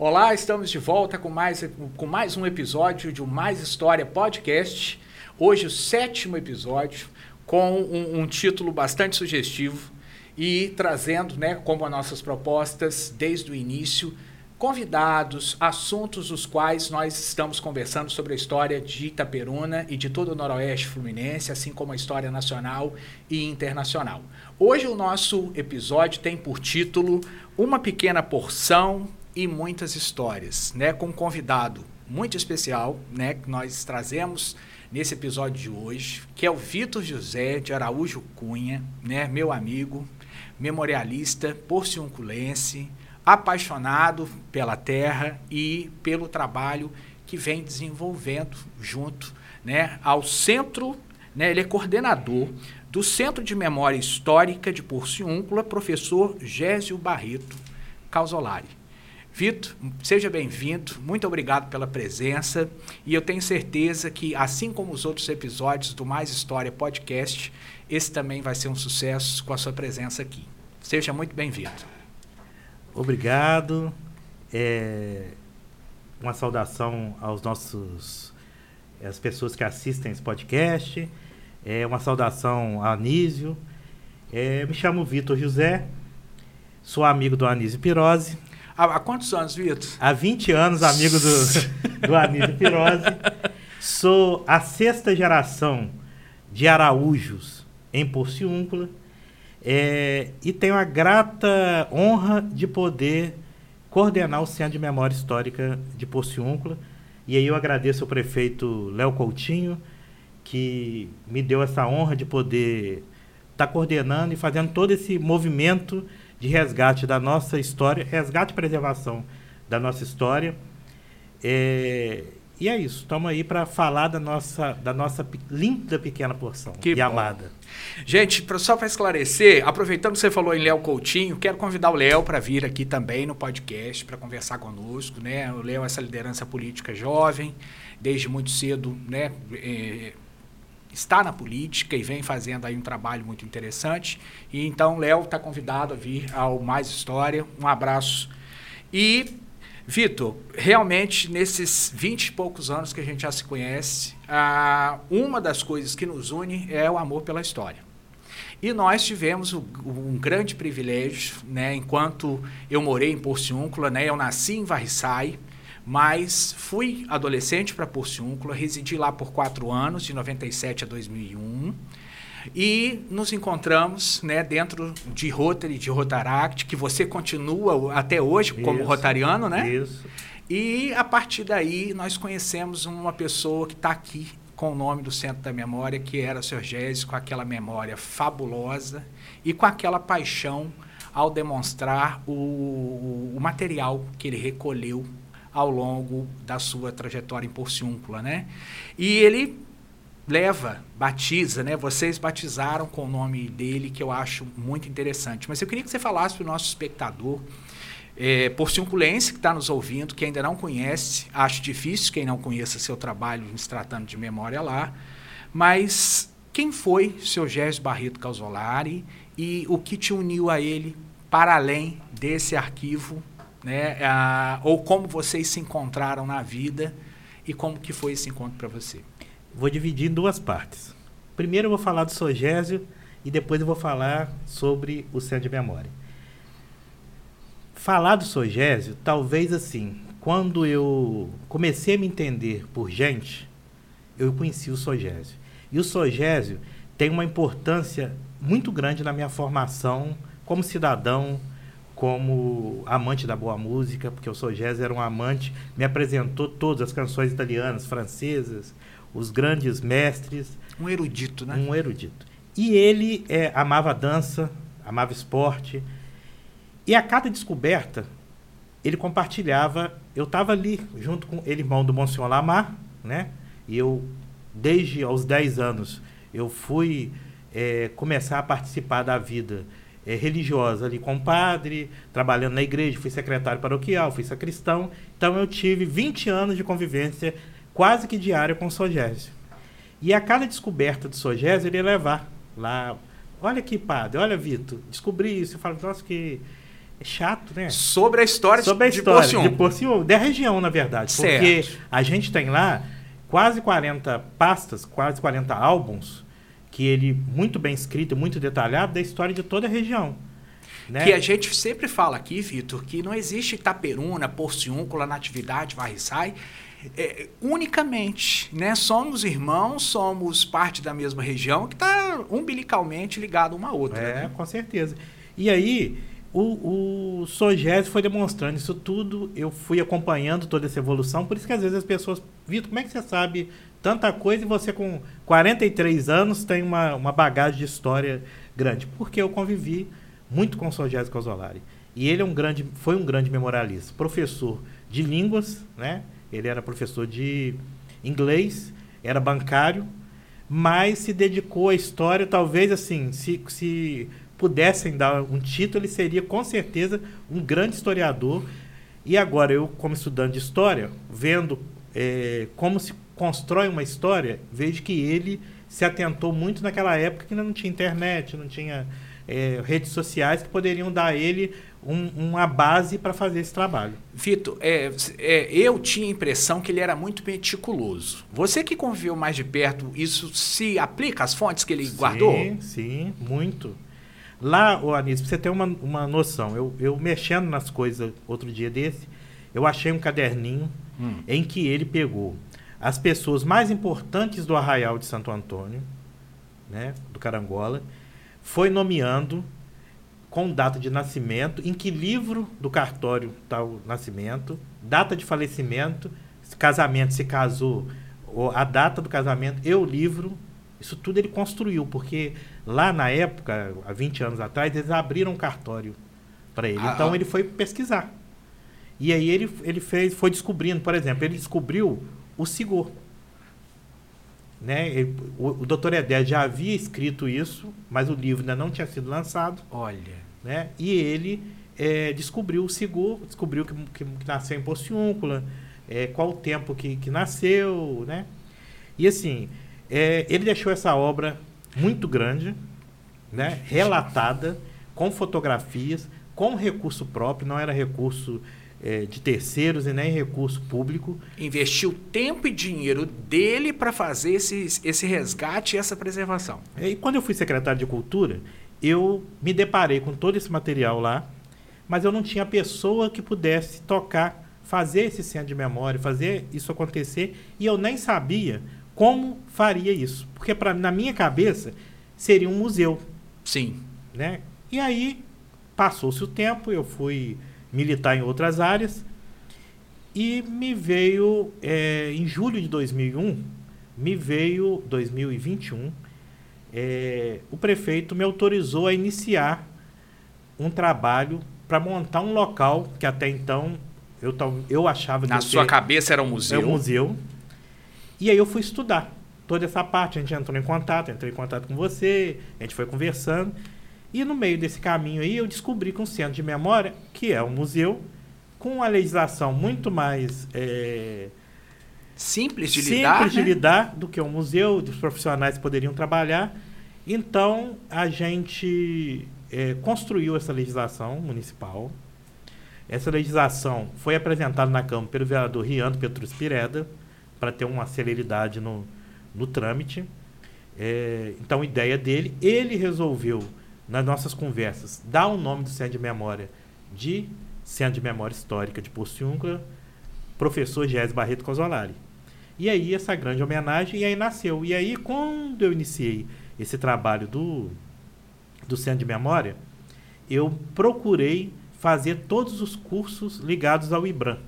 Olá, estamos de volta com mais, com mais um episódio de Mais História Podcast. Hoje, o sétimo episódio, com um, um título bastante sugestivo e trazendo, né, como as nossas propostas desde o início, convidados, assuntos os quais nós estamos conversando sobre a história de Itaperuna e de todo o Noroeste Fluminense, assim como a história nacional e internacional. Hoje o nosso episódio tem por título Uma Pequena Porção e muitas histórias, né, com um convidado muito especial, né, que nós trazemos nesse episódio de hoje, que é o Vitor José de Araújo Cunha, né, meu amigo, memorialista, porciunculense, apaixonado pela terra e pelo trabalho que vem desenvolvendo junto, né, ao centro, né, ele é coordenador do Centro de Memória Histórica de Porciúncula, professor Gésio Barreto Causolari. Vitor, seja bem-vindo, muito obrigado pela presença e eu tenho certeza que, assim como os outros episódios do Mais História Podcast, esse também vai ser um sucesso com a sua presença aqui. Seja muito bem-vindo. Obrigado. É, uma saudação aos nossos as pessoas que assistem esse podcast. É, uma saudação a Anísio. É, me chamo Vitor José, sou amigo do Anísio Pirose. Há, há quantos anos, Vitor? Há 20 anos, amigo do, do Anísio Pirose. Sou a sexta geração de Araújos em Porciúncula. É, e tenho a grata honra de poder coordenar o Centro de Memória Histórica de Porciúncula. E aí eu agradeço ao prefeito Léo Coutinho, que me deu essa honra de poder estar tá coordenando e fazendo todo esse movimento de resgate da nossa história, resgate e preservação da nossa história. É, e é isso, estamos aí para falar da nossa, da nossa linda pequena porção que e bom. amada. Gente, só para esclarecer, aproveitando que você falou em Léo Coutinho, quero convidar o Léo para vir aqui também no podcast para conversar conosco. Né? O Léo é essa liderança política jovem, desde muito cedo, né? É, está na política e vem fazendo aí um trabalho muito interessante. E então, Léo está convidado a vir ao Mais História. Um abraço. E, Vitor, realmente, nesses 20 e poucos anos que a gente já se conhece, ah, uma das coisas que nos une é o amor pela história. E nós tivemos um, um grande privilégio, né, enquanto eu morei em Porciúncula, né, eu nasci em Varriçai, mas fui adolescente para Porciúncula, residi lá por quatro anos, de 97 a 2001. E nos encontramos né, dentro de Rotary, de Rotaract, que você continua até hoje como isso, rotariano, né? Isso. E a partir daí nós conhecemos uma pessoa que está aqui com o nome do Centro da Memória, que era o Sr. Gésio, com aquela memória fabulosa e com aquela paixão ao demonstrar o, o material que ele recolheu ao longo da sua trajetória em Porciúncula, né? E ele leva, batiza, né? Vocês batizaram com o nome dele, que eu acho muito interessante. Mas eu queria que você falasse para o nosso espectador, é, porciunculense que está nos ouvindo, que ainda não conhece, acho difícil quem não conheça seu trabalho se tratando de memória lá, mas quem foi seu Gésio Barreto Causolari e o que te uniu a ele para além desse arquivo né? Ou como vocês se encontraram na vida e como que foi esse encontro para você? Vou dividir em duas partes. Primeiro eu vou falar do Sogésio e depois eu vou falar sobre o Centro de Memória. Falar do Sogésio, talvez assim, quando eu comecei a me entender por gente, eu conheci o Sogésio. E o Sogésio tem uma importância muito grande na minha formação como cidadão, como amante da boa música, porque o Sogés era um amante, me apresentou todas as canções italianas, francesas, os grandes mestres. Um erudito, né? Um erudito. E ele é, amava dança, amava esporte. E a cada descoberta, ele compartilhava. Eu estava ali, junto com ele, irmão do Monsenhor Lamar, né? E eu, desde aos 10 anos, eu fui é, começar a participar da vida é, religiosa ali com padre, trabalhando na igreja, fui secretário paroquial, fui sacristão. Então eu tive 20 anos de convivência quase que diária com o Sogésio. E a cada descoberta do Sogésio ele ia levar lá. Olha aqui, padre, olha, Vitor, descobri isso. Eu falo, nossa, que, é chato, né? Sobre a história Sobre a de história Porciúncula. de Porciúncula, da região, na verdade. Certo. Porque a gente tem lá quase 40 pastas, quase 40 álbuns, que ele, muito bem escrito, muito detalhado, da história de toda a região. Né? Que a gente sempre fala aqui, Vitor, que não existe Itaperuna, Porciúncula, Natividade, Varriçai, é, unicamente, né? Somos irmãos, somos parte da mesma região que está umbilicalmente ligado uma à outra. É, né? com certeza. E aí, o, o Sogésio foi demonstrando isso tudo, eu fui acompanhando toda essa evolução, por isso que às vezes as pessoas, Vitor, como é que você sabe tanta coisa e você com 43 anos tem uma, uma bagagem de história grande? Porque eu convivi muito com o Sogésio Casolari. E ele é um grande, foi um grande memorialista, professor de línguas, né? Ele era professor de inglês, era bancário, mas se dedicou à história, talvez assim, se, se pudessem dar um título, ele seria com certeza um grande historiador. E agora, eu, como estudante de história, vendo é, como se constrói uma história, vejo que ele se atentou muito naquela época que ainda não tinha internet, não tinha é, redes sociais que poderiam dar a ele um, uma base para fazer esse trabalho. Vitor, é, é, eu tinha a impressão que ele era muito meticuloso. Você que conviveu mais de perto, isso se aplica às fontes que ele sim, guardou? Sim, muito. Lá, ô Anísio, pra você ter uma, uma noção, eu, eu mexendo nas coisas outro dia desse, eu achei um caderninho Hum. em que ele pegou as pessoas mais importantes do Arraial de Santo Antônio, né, do Carangola, foi nomeando com data de nascimento, em que livro do cartório está o nascimento, data de falecimento, se casamento se casou, ou a data do casamento e o livro. Isso tudo ele construiu, porque lá na época, há 20 anos atrás, eles abriram um cartório para ele. Ah, então ah. ele foi pesquisar. E aí ele, ele fez, foi descobrindo, por exemplo, ele descobriu o Sigor. Né? Ele- o, o doutor Edé já havia escrito isso, mas o livro ainda não tinha sido lançado. Olha. Né? E ele eh, descobriu o Sigor, descobriu que, que, que nasceu em Porciúncula, eh, qual o tempo que, que nasceu. Né? E assim, eh, ele deixou essa obra muito grande, né? relatada, com fotografias, com recurso próprio, não era recurso eh, de terceiros e nem recurso público. Investiu tempo e dinheiro dele para fazer esse, esse resgate e essa preservação. E quando eu fui secretário de Cultura, eu me deparei com todo esse material lá, mas eu não tinha pessoa que pudesse tocar, fazer esse centro de memória, fazer isso acontecer, e eu nem sabia como faria isso, porque pra, na minha cabeça seria um museu, Sim. né? E aí passou-se o tempo, eu fui militar em outras áreas e me veio eh, em julho de 2001, me veio 2021, eh, o prefeito me autorizou a iniciar um trabalho para montar um local que até então eu, eu achava Na sua ser- cabeça era um é museu. um museu. E aí eu fui estudar toda essa parte. A gente entrou em contato, entrei em contato com você, a gente foi conversando. E no meio desse caminho aí eu descobri que um centro de memória, que é um museu, com uma legislação muito mais é, Simples de simples lidar. de né? lidar do que um museu, dos profissionais poderiam trabalhar. Então a gente é, construiu essa legislação municipal. Essa legislação foi apresentada na Câmara pelo vereador Riando Petrus Pireda, para ter uma celeridade no, no trâmite. É, então, a ideia dele, ele resolveu, nas nossas conversas, dar o nome do Centro de Memória de Centro de Memória Histórica de Porciúncula, professor Gés Barreto Cosolari. E aí, essa grande homenagem, e aí nasceu. E aí, quando eu iniciei esse trabalho do, do Centro de Memória, eu procurei fazer todos os cursos ligados ao IBRAM,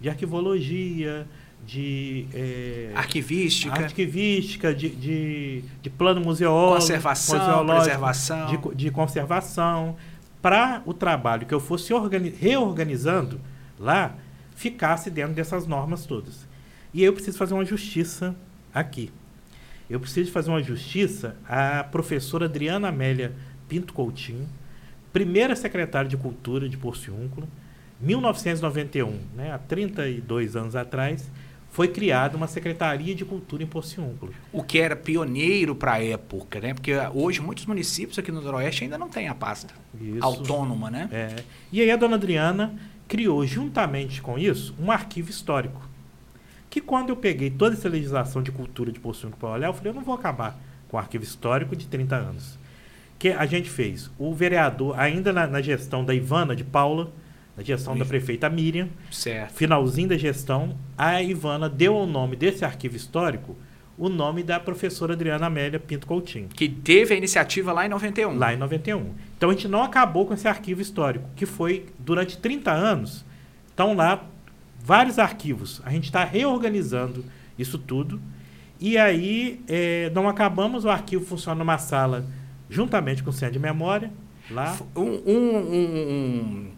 de arquivologia, de eh, Arquivística, arquivística, de, de, de plano museológico, conservação, preservação. de, de conservação, para o trabalho que eu fosse organi- reorganizando lá, ficasse dentro dessas normas todas. E eu preciso fazer uma justiça aqui. Eu preciso fazer uma justiça à professora Adriana Amélia Pinto Coutinho, primeira secretária de Cultura de Porciúncula, 1991, né, há 32 anos atrás, foi criada uma Secretaria de Cultura em Porciúncula. O que era pioneiro para a época, né? Porque hoje muitos municípios aqui no Noroeste ainda não têm a pasta Isso. autônoma, né? É. E aí a dona Adriana criou, juntamente com isso, um arquivo histórico. Que quando eu peguei toda essa legislação de cultura de Porciúncula para olhar, eu falei, eu não vou acabar com o arquivo histórico de 30 anos. que a gente fez? O vereador, ainda na, na gestão da Ivana de Paula, na gestão da prefeita Miriam, Certo. finalzinho da gestão, a Ivana deu ao nome desse arquivo histórico o nome da professora Adriana Amélia Pinto Coutinho, Que teve a iniciativa lá em 91. lá em 91. Então a gente não acabou com esse arquivo histórico, que foi durante 30 anos. Estão lá vários arquivos. A gente está reorganizando isso tudo. E aí eh, não acabamos, o arquivo funciona numa sala juntamente com o centro de memória. Lá. Um, um, um, um,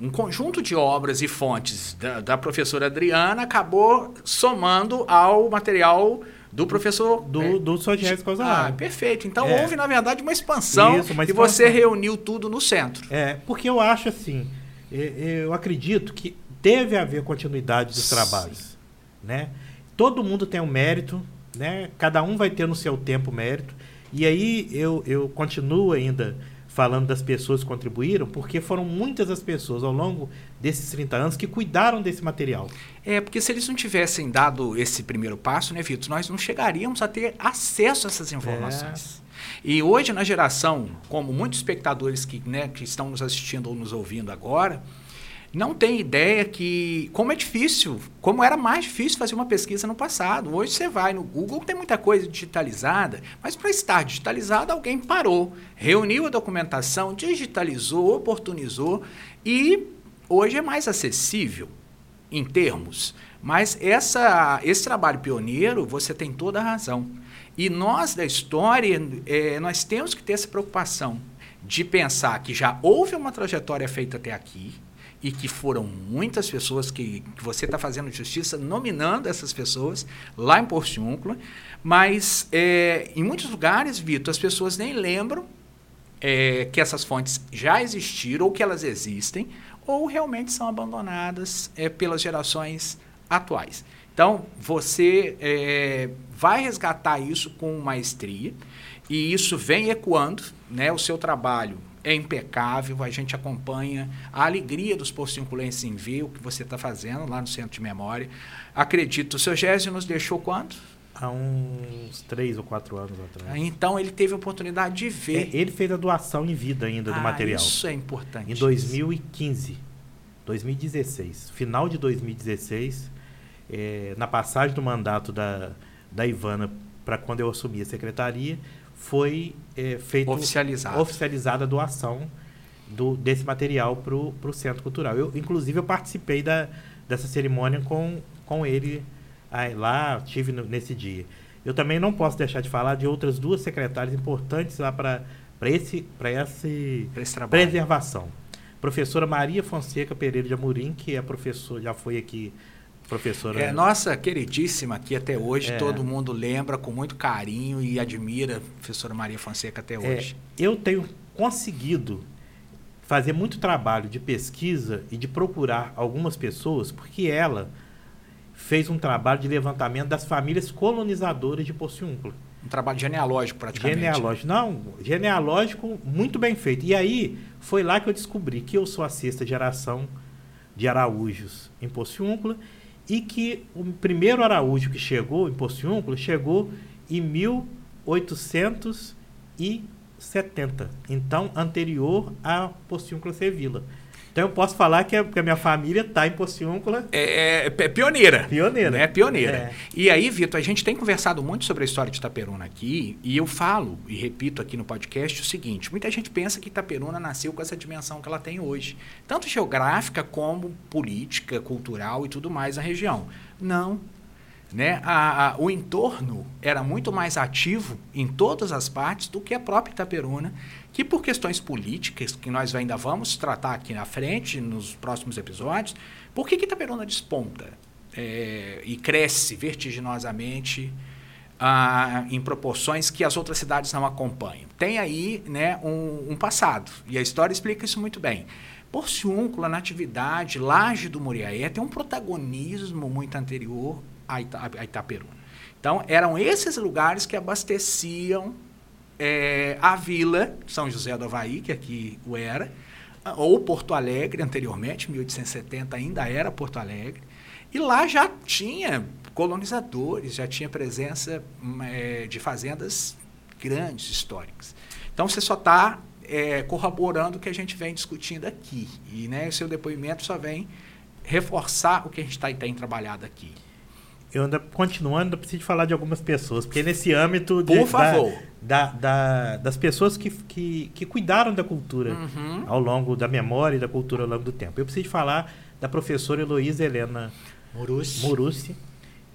um conjunto de obras e fontes da, da professora Adriana acabou somando ao material do professor Do, é, do Sogés Ah, perfeito. Então É. houve, na verdade, uma expansão Isso, uma e você reuniu tudo no centro. É, porque eu acho assim, eu acredito que deve haver continuidade dos Sim. trabalhos, né? Todo mundo tem um mérito, né? Cada um vai ter no seu tempo mérito. E aí eu, eu continuo ainda falando das pessoas que contribuíram, porque foram muitas as pessoas ao longo desses 30 anos que cuidaram desse material. É, porque se eles não tivessem dado esse primeiro passo, né, Vitor, nós não chegaríamos a ter acesso a essas informações. E hoje, na geração, como muitos espectadores que, né, que estão nos assistindo ou nos ouvindo agora, não tem ideia que como é difícil, como era mais difícil fazer uma pesquisa no passado. Hoje você vai no Google, tem muita coisa digitalizada, mas para estar digitalizada, alguém parou, reuniu a documentação, digitalizou, oportunizou e hoje é mais acessível em termos. Mas essa, esse trabalho pioneiro, você tem toda a razão. E nós da história, eh, nós temos que ter essa preocupação de pensar que já houve uma trajetória feita até aqui e que foram muitas pessoas que, que você está fazendo justiça, nominando essas pessoas lá em Porciúncula, mas eh, em muitos lugares, Vitor, as pessoas nem lembram é, que essas fontes já existiram ou que elas existem, ou realmente são abandonadas é, pelas gerações atuais. Então, você é, vai resgatar isso com maestria, e isso vem ecoando, né? o seu trabalho é impecável, a gente acompanha a alegria dos porciunculenses em ver o que você está fazendo lá no Centro de Memória. Acredito, o seu Gésio nos deixou quanto? Há uns três ou quatro anos atrás. Então, ele teve a oportunidade de É, ver. ele fez a doação em vida ainda do Ah, material. Isso é importante. Em 2015, 2016, final de 2016, eh, na passagem do mandato da, da Ivana para quando eu assumi a secretaria, foi feito Oficializado. oficializada a doação do, desse material para o Centro Cultural. Eu, inclusive, eu participei da, dessa cerimônia com, com ele aí, lá, tive no- nesse dia. Eu também não posso deixar de falar de outras duas secretárias importantes lá para esse, pra esse Para esse trabalho. preservação. Professora Maria Fonseca Pereira de Amorim, que é professora, já foi aqui professora. É nossa queridíssima aqui até hoje, É. todo mundo lembra com muito carinho e admira a professora Maria Fonseca até É, hoje. eu tenho conseguido fazer muito trabalho de pesquisa e de procurar algumas pessoas, porque ela fez um trabalho de levantamento das famílias colonizadoras de Porciúncula. Um trabalho genealógico praticamente. Genealógico. Não, genealógico muito bem feito. E aí foi lá que eu descobri que eu sou a sexta geração de Araújos em Porciúncula e que o primeiro Araújo que chegou em Porciúncula chegou em 1870. Então, anterior a Porciúncula ser vila. Então, eu posso falar que a, que a minha família está em Porciúncula É, é- é pioneira. pioneira. Né? Pioneira. É. E aí, Vitor, a gente tem conversado muito sobre a história de Itaperuna aqui, e eu falo e repito aqui no podcast o seguinte: muita gente pensa que Itaperuna nasceu com essa dimensão que ela tem hoje, tanto geográfica como política, cultural e tudo mais na região. Não. Né? A- a- o entorno era muito mais ativo em todas as partes do que a própria Itaperuna, que por questões políticas, que nós ainda vamos tratar aqui na frente, nos próximos episódios, por que, que Itaperuna desponta é, e cresce vertiginosamente ah, em proporções que as outras cidades não acompanham? Tem aí né, um, um passado, e a história explica isso muito bem. Porciúncula, Natividade, Laje do Muriaé tem um protagonismo muito anterior a, Ita, a Itaperuna. Então, eram esses lugares que abasteciam é, a vila São José do Havaí, que aqui o era, ou Porto Alegre, anteriormente, 1870 ainda era Porto Alegre, e lá já tinha colonizadores, já tinha presença é, de fazendas grandes, históricas. Então você só está é, corroborando o que a gente vem discutindo aqui. E né, seu depoimento só vem reforçar o que a gente tá, tem trabalhado aqui. Eu ainda continuando, eu preciso falar de algumas pessoas, porque nesse âmbito de, Por favor. Da, da, da, das pessoas que, que, que cuidaram da cultura uhum. ao longo da memória e da cultura ao longo do tempo. Eu preciso falar da professora Heloísa Helena Morussi,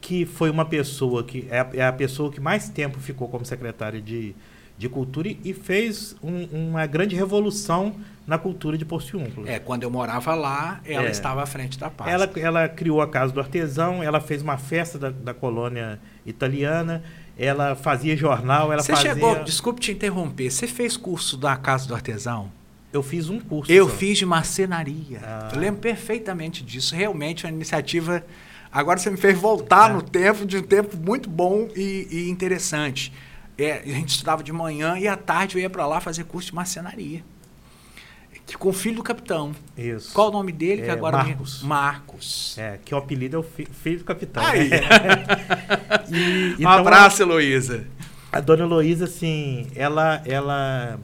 que foi uma pessoa que é a, é a pessoa que mais tempo ficou como secretária de, de cultura e fez um, uma grande revolução na cultura de Porciúncula. É, quando eu morava lá, ela é. estava à frente da paz. Ela, ela criou a Casa do Artesão, ela fez uma festa da, da colônia italiana, ela fazia jornal, ela você fazia... chegou, desculpe te interromper, você fez curso da Casa do Artesão? Eu fiz um curso. Eu só. fiz de marcenaria. Ah. Eu lembro perfeitamente disso. Realmente uma iniciativa... Agora você me fez voltar é. no tempo, de um tempo muito bom e, e interessante. É, a gente estudava de manhã e à tarde eu ia para lá fazer curso de marcenaria. Que, com o filho do capitão. Isso. Qual o nome dele? É, que agora Marcos. Marcos. É, que o apelido é o fi filho do capitão. Aí. e, um então, abraço, Heloísa. A dona Heloísa, assim, ela, ela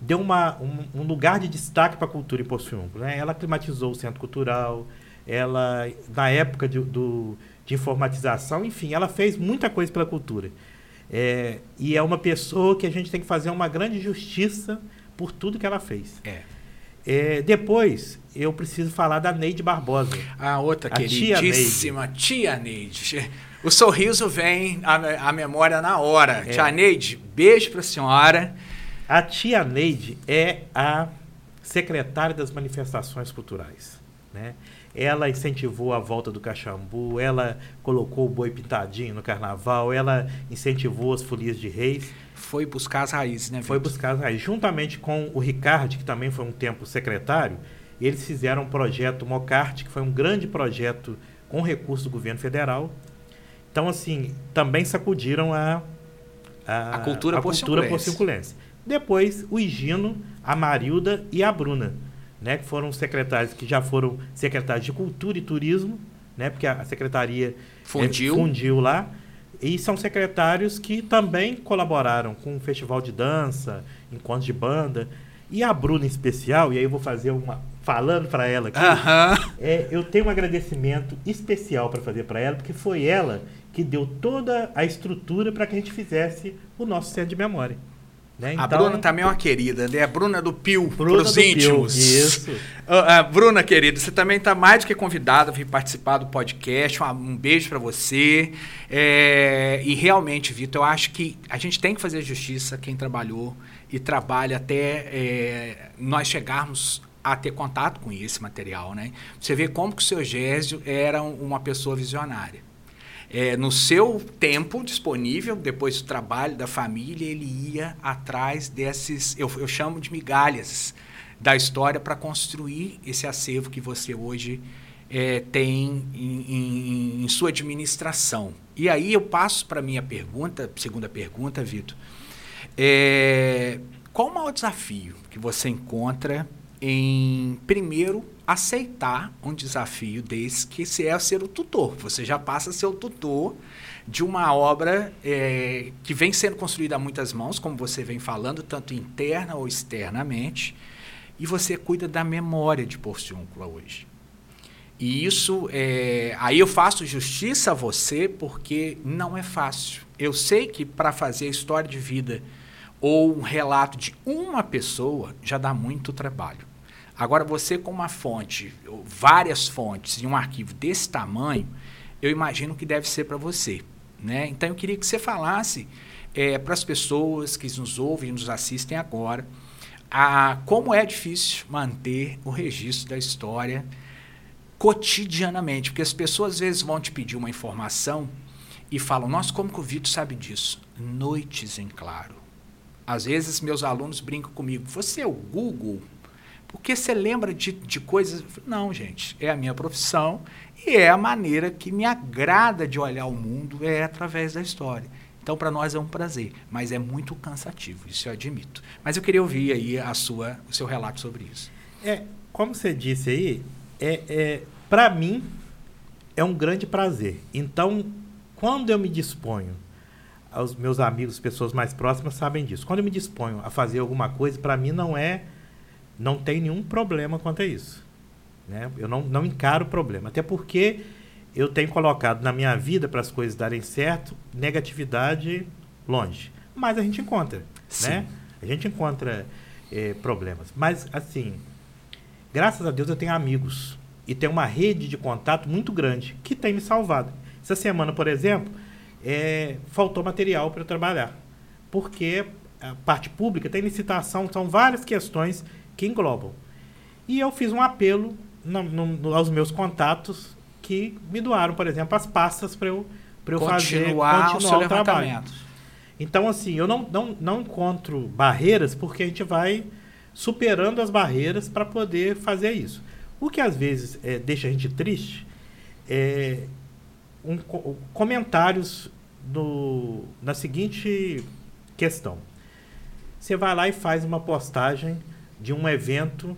deu uma, um, um lugar de destaque para a cultura em Poço né? Ela climatizou o centro cultural, ela, na época de, do, de informatização, enfim, ela fez muita coisa pela cultura. É, e é uma pessoa que a gente tem que fazer uma grande justiça por tudo que ela fez. É. É, depois, eu preciso falar da Neide Barbosa. A outra a queridíssima tia Neide. tia Neide. O sorriso vem à, memória na hora. É. Tia Neide, beijo para a senhora. A tia Neide é a secretária das manifestações culturais. Né? Ela incentivou a volta do Caxambu, ela colocou o boi pintadinho no carnaval, ela incentivou as folias de reis. Foi buscar as raízes, né? Victor? Foi buscar as raízes. Juntamente com o Ricardo, que também foi um tempo secretário, eles fizeram um projeto Mocarte, que foi um grande projeto com recurso do governo federal. Então, assim, também sacudiram a, a, a cultura, a cultura porciunculense. Depois, o Higino, a Marilda e a Bruna né, que foram secretários que já foram secretários de Cultura e Turismo, né, porque a, secretaria fundiu. É, fundiu lá, e são secretários que também colaboraram com o festival de dança, encontros de banda. E a Bruna em especial, e aí eu vou fazer uma falando para ela aqui, uh -huh. é, eu tenho um agradecimento especial para fazer para ela, porque foi ela que deu toda a estrutura para que a gente fizesse o nosso centro de memória. Né? Então, a Bruna também é uma querida, né? A Bruna do Pio, para os íntimos. Pio, isso. Uh, uh, Bruna, querida, você também está mais do que convidada a vir participar do podcast. Um, um beijo para você. É, e realmente, Vitor, eu acho que a gente tem que fazer justiça quem trabalhou e trabalha até é, nós chegarmos a ter contato com esse material, né? Você vê como que o seu Gésio era uma pessoa visionária é, no seu tempo disponível, depois do trabalho da família, ele ia atrás desses, eu, eu chamo de migalhas da história para construir esse acervo que você hoje é, tem em, em, em, sua administração. E aí eu passo para a minha pergunta, segunda pergunta, Vitor. É, qual o maior desafio que você encontra em, primeiro, aceitar um desafio desse que se é ser o tutor. Você já passa a ser o tutor de uma obra é, que vem sendo construída a muitas mãos, como você vem falando, tanto interna ou externamente, e você cuida da memória de Porciúncula hoje. E isso, é, aí eu faço justiça a você porque não é fácil. Eu sei que para fazer a história de vida ou um relato de uma pessoa já dá muito trabalho. Agora, você com uma fonte, várias fontes e um arquivo desse tamanho, eu imagino que deve ser para você. Né? Então, eu queria que você falasse é, para as pessoas que nos ouvem e nos assistem agora, a, como é difícil manter o registro da história cotidianamente, porque as pessoas às vezes vão te pedir uma informação e falam: Nossa, como que o Vitor sabe disso? Noites em claro. Às vezes meus alunos brincam comigo: Você é o Google? Porque você lembra de, de coisas. Não, gente, é a minha profissão e é a maneira que me agrada de olhar o mundo é através da história. Então, para nós é um prazer, mas é muito cansativo, isso eu admito. Mas eu queria ouvir aí a sua, o seu relato sobre isso. É, como você disse aí, é, é para mim é um grande prazer. Então, quando eu me disponho, os meus amigos, pessoas mais próximas sabem disso. Quando eu me disponho a fazer alguma coisa, para mim não é, não tem nenhum problema quanto a isso. Né? Eu não, não encaro o problema, até porque eu tenho colocado na minha vida para as coisas darem certo negatividade longe. Mas a gente encontra, Sim. né? A gente encontra é, problemas. Mas assim, graças a Deus eu tenho amigos e tenho uma rede de contato muito grande que tem me salvado. Essa semana, por exemplo, é, faltou material para eu trabalhar, porque a parte pública tem licitação, são várias questões que englobam. E eu fiz um apelo no, no, aos meus contatos que me doaram, por exemplo, as pastas para eu, pra eu fazer continuar o, o trabalho. Então, assim, eu não, não, não encontro barreiras porque a gente vai superando as barreiras para poder fazer isso. O que às vezes é, deixa a gente triste é um, comentários no, na seguinte questão. Você vai lá e faz uma postagem de um evento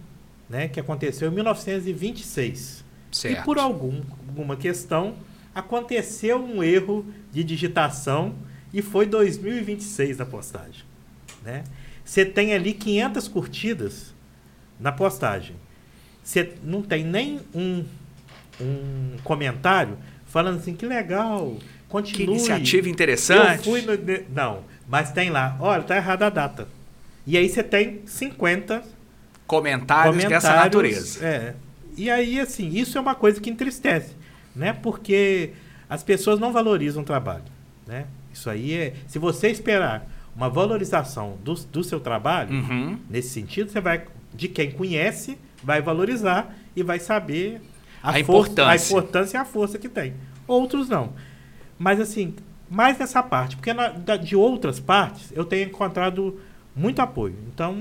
né, que aconteceu em 1926. Certo. E por algum, alguma questão aconteceu um erro de digitação e foi 2026 a postagem. Né? Você tem ali 500 curtidas na postagem. Você não tem nem um, um comentário falando assim, que legal, continue. Que iniciativa interessante. Eu fui no, não, mas tem lá, olha, tá errada a data. E aí você tem 50 comentários, comentários dessa natureza. É, e aí, assim, isso é uma coisa que entristece, né? Porque as pessoas não valorizam o trabalho, né? Isso aí é... Se você esperar uma valorização do, do seu trabalho, uhum. nesse sentido, você vai... De quem conhece, vai valorizar e vai saber a, a importância. a importância e a força que tem. Outros não. Mas, assim, mais nessa parte. Porque na, de outras partes, eu tenho encontrado muito apoio. Então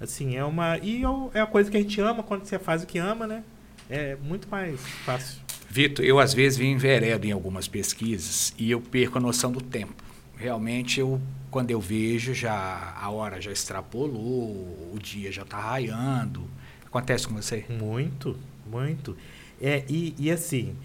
Assim, é uma. E é a coisa que a gente ama quando você faz o que ama, né? É muito mais fácil. Vitor, eu às vezes vim enveredo em algumas pesquisas e eu perco a noção do tempo. Realmente, eu, quando eu vejo, já a hora já extrapolou, o dia já está raiando. Acontece com você? Muito, muito. É, e, e assim,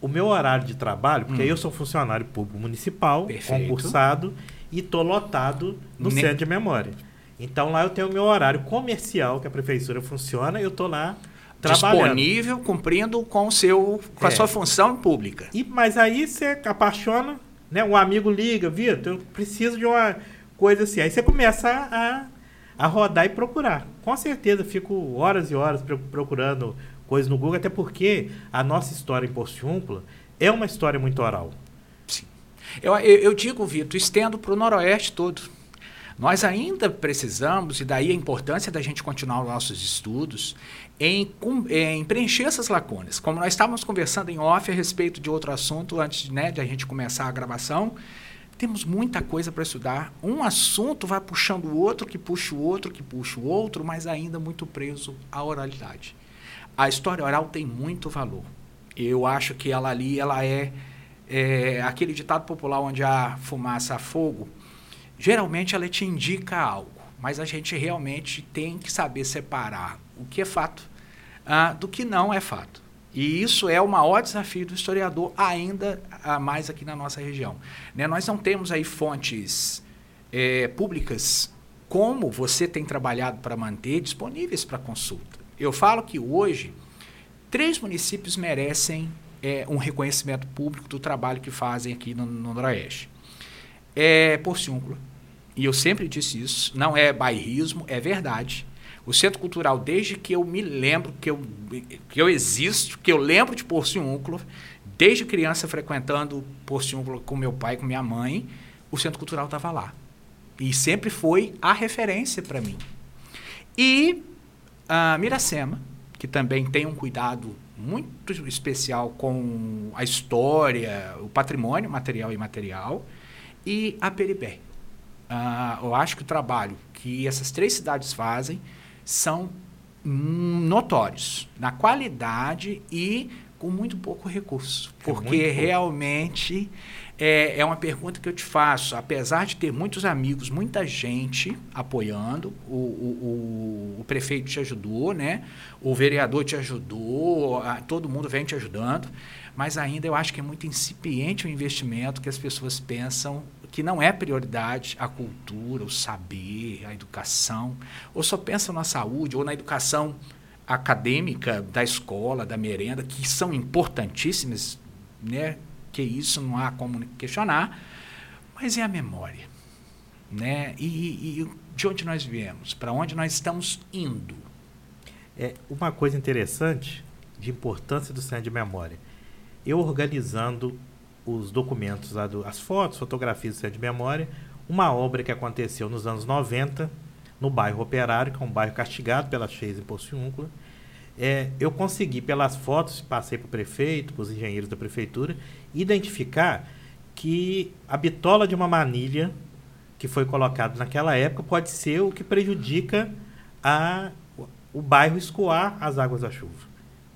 o meu horário de trabalho, porque hum. eu sou funcionário público municipal, Perfeito. concursado, e estou lotado no ne centro de memória. Então lá eu tenho o meu horário comercial que a prefeitura funciona, eu estou lá trabalhando. Disponível, cumprindo com o seu com é. a sua função pública. E mas aí você apaixona, né? Um amigo liga, Vitor, eu preciso de uma coisa assim. Aí você começa a, a rodar e procurar. Com certeza fico horas e horas procurando coisas no Google, até porque a nossa história em Porciúncula é uma história muito oral. Eu, eu, eu digo, Vitor, estendo para o Noroeste todo. Nós ainda precisamos, e daí a importância da gente continuar os nossos estudos, em, em, preencher essas lacunas. Como nós estávamos conversando em off a respeito de outro assunto antes né, de a gente começar a gravação, temos muita coisa para estudar. Um assunto vai puxando o outro, que puxa o outro, que puxa o outro, mas ainda muito preso à oralidade. A história oral tem muito valor. Eu acho que ela ali ela é, é aquele ditado popular onde há fumaça a fogo geralmente ela te indica algo, mas a gente realmente tem que saber separar o que é fato uh, do que não é fato. E isso é o maior desafio do historiador, ainda uh, mais aqui na nossa região. Né? Nós não temos aí fontes é, públicas como você tem trabalhado para manter disponíveis para consulta. Eu falo que hoje, três municípios merecem é, um reconhecimento público do trabalho que fazem aqui no, no Noroeste. É Porciúncula, e eu sempre disse isso, não é bairrismo, é verdade. O Centro Cultural, desde que eu me lembro, que eu, que eu existo, que eu lembro de Porciúncula, desde criança frequentando Porciúncula com meu pai, com minha mãe, o Centro Cultural estava lá. E sempre foi a referência para mim. E a Miracema, que também tem um cuidado muito especial com a história, o patrimônio material e imaterial, e a Peribé Uh, eu acho que o trabalho que essas três cidades fazem são notórios na qualidade e com muito pouco recurso. É Porque muito pouco. realmente é, é uma pergunta que eu te faço. Apesar de ter muitos amigos, muita gente apoiando, o, o, o, o prefeito te ajudou, né? o vereador te ajudou, a- todo mundo vem te ajudando, mas ainda eu acho que é muito incipiente o investimento que as pessoas pensam que não é prioridade a cultura, o saber, a educação, ou só pensam na saúde ou na educação acadêmica da escola, da merenda, que são importantíssimas, né? Que isso não há como questionar, mas é a memória, né? E, e- e de onde nós viemos, para onde nós estamos indo. É uma coisa interessante de importância do Centro de Memória. Eu organizando os documentos, as fotos, fotografias do Centro de Memória, uma obra que aconteceu nos anos 90, no bairro Operário, que é um bairro castigado pelas cheias em Pociúncula. É, eu consegui, pelas fotos, passei para o prefeito, para os engenheiros da prefeitura, identificar que a bitola de uma manilha que foi colocado naquela época pode ser o que prejudica a, o, bairro escoar as águas da chuva.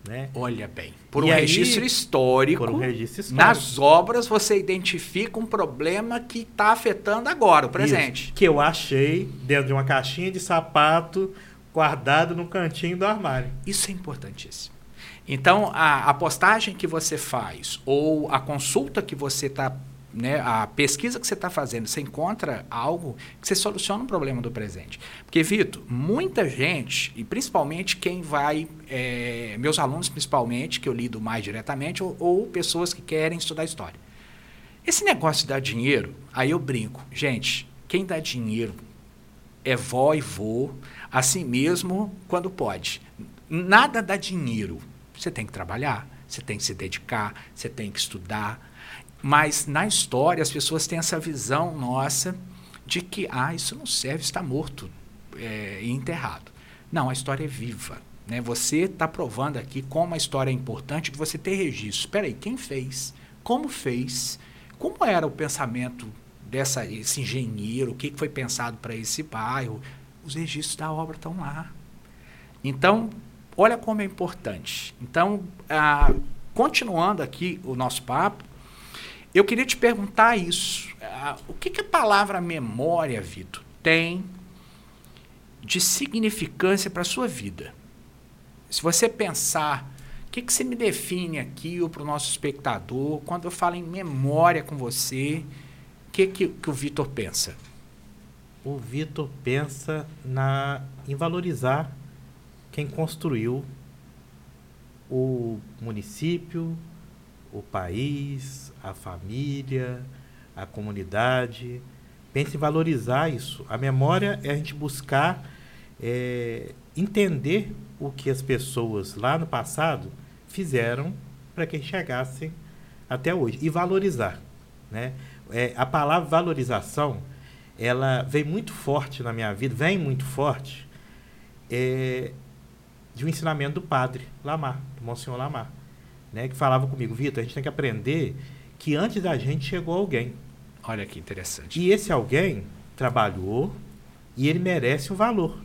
Né? Olha bem, por um aí, registro histórico, Por um registro histórico. nas obras você identifica um problema que está afetando agora, o presente. Isso, que eu achei dentro de uma caixinha de sapato guardado no cantinho do armário. Isso é importantíssimo. Então, a, a postagem que você faz ou a consulta que você está, né, a pesquisa que você está fazendo, você encontra algo que você soluciona um problema do presente. Porque, Vitor, muita gente, e principalmente quem vai, é, meus alunos principalmente, que eu lido mais diretamente, ou, ou pessoas que querem estudar história. Esse negócio de dar dinheiro, aí eu brinco. Gente, quem dá dinheiro é vó e vô, assim mesmo quando pode. Nada dá dinheiro. Você tem que trabalhar, você tem que se dedicar, você tem que estudar. Mas na história as pessoas têm essa visão nossa de que ah, isso não serve, está morto é, e enterrado. Não, a história é viva. Né? Você está provando aqui como a história é importante de você ter registro. Espera aí, quem fez? Como fez? Como era o pensamento dessa esse engenheiro? O que foi pensado para esse bairro? Os registros da obra estão lá. Então, olha como é importante. Então, ah, continuando aqui o nosso papo, eu queria te perguntar isso. Ah, o que, que a palavra memória, Vitor, tem de significância para a sua vida? Se você pensar, o que, que você me define aqui ou para o nosso espectador, quando eu falo em memória com você, o que, que, que o Vitor pensa? O Vitor pensa na, em valorizar quem construiu o município, o país, a família, a comunidade. Pensa em valorizar isso. A memória é a gente buscar é, entender o que as pessoas lá no passado fizeram para que chegassem até hoje e valorizar, né? É, a palavra valorização ela vem muito forte na minha vida, vem muito forte é, de um ensinamento do padre Lamar, do Monsenhor Lamar, né, que falava comigo, Vitor, a gente tem que aprender que antes da gente chegou alguém. Olha que interessante. E esse alguém trabalhou e ele merece um valor.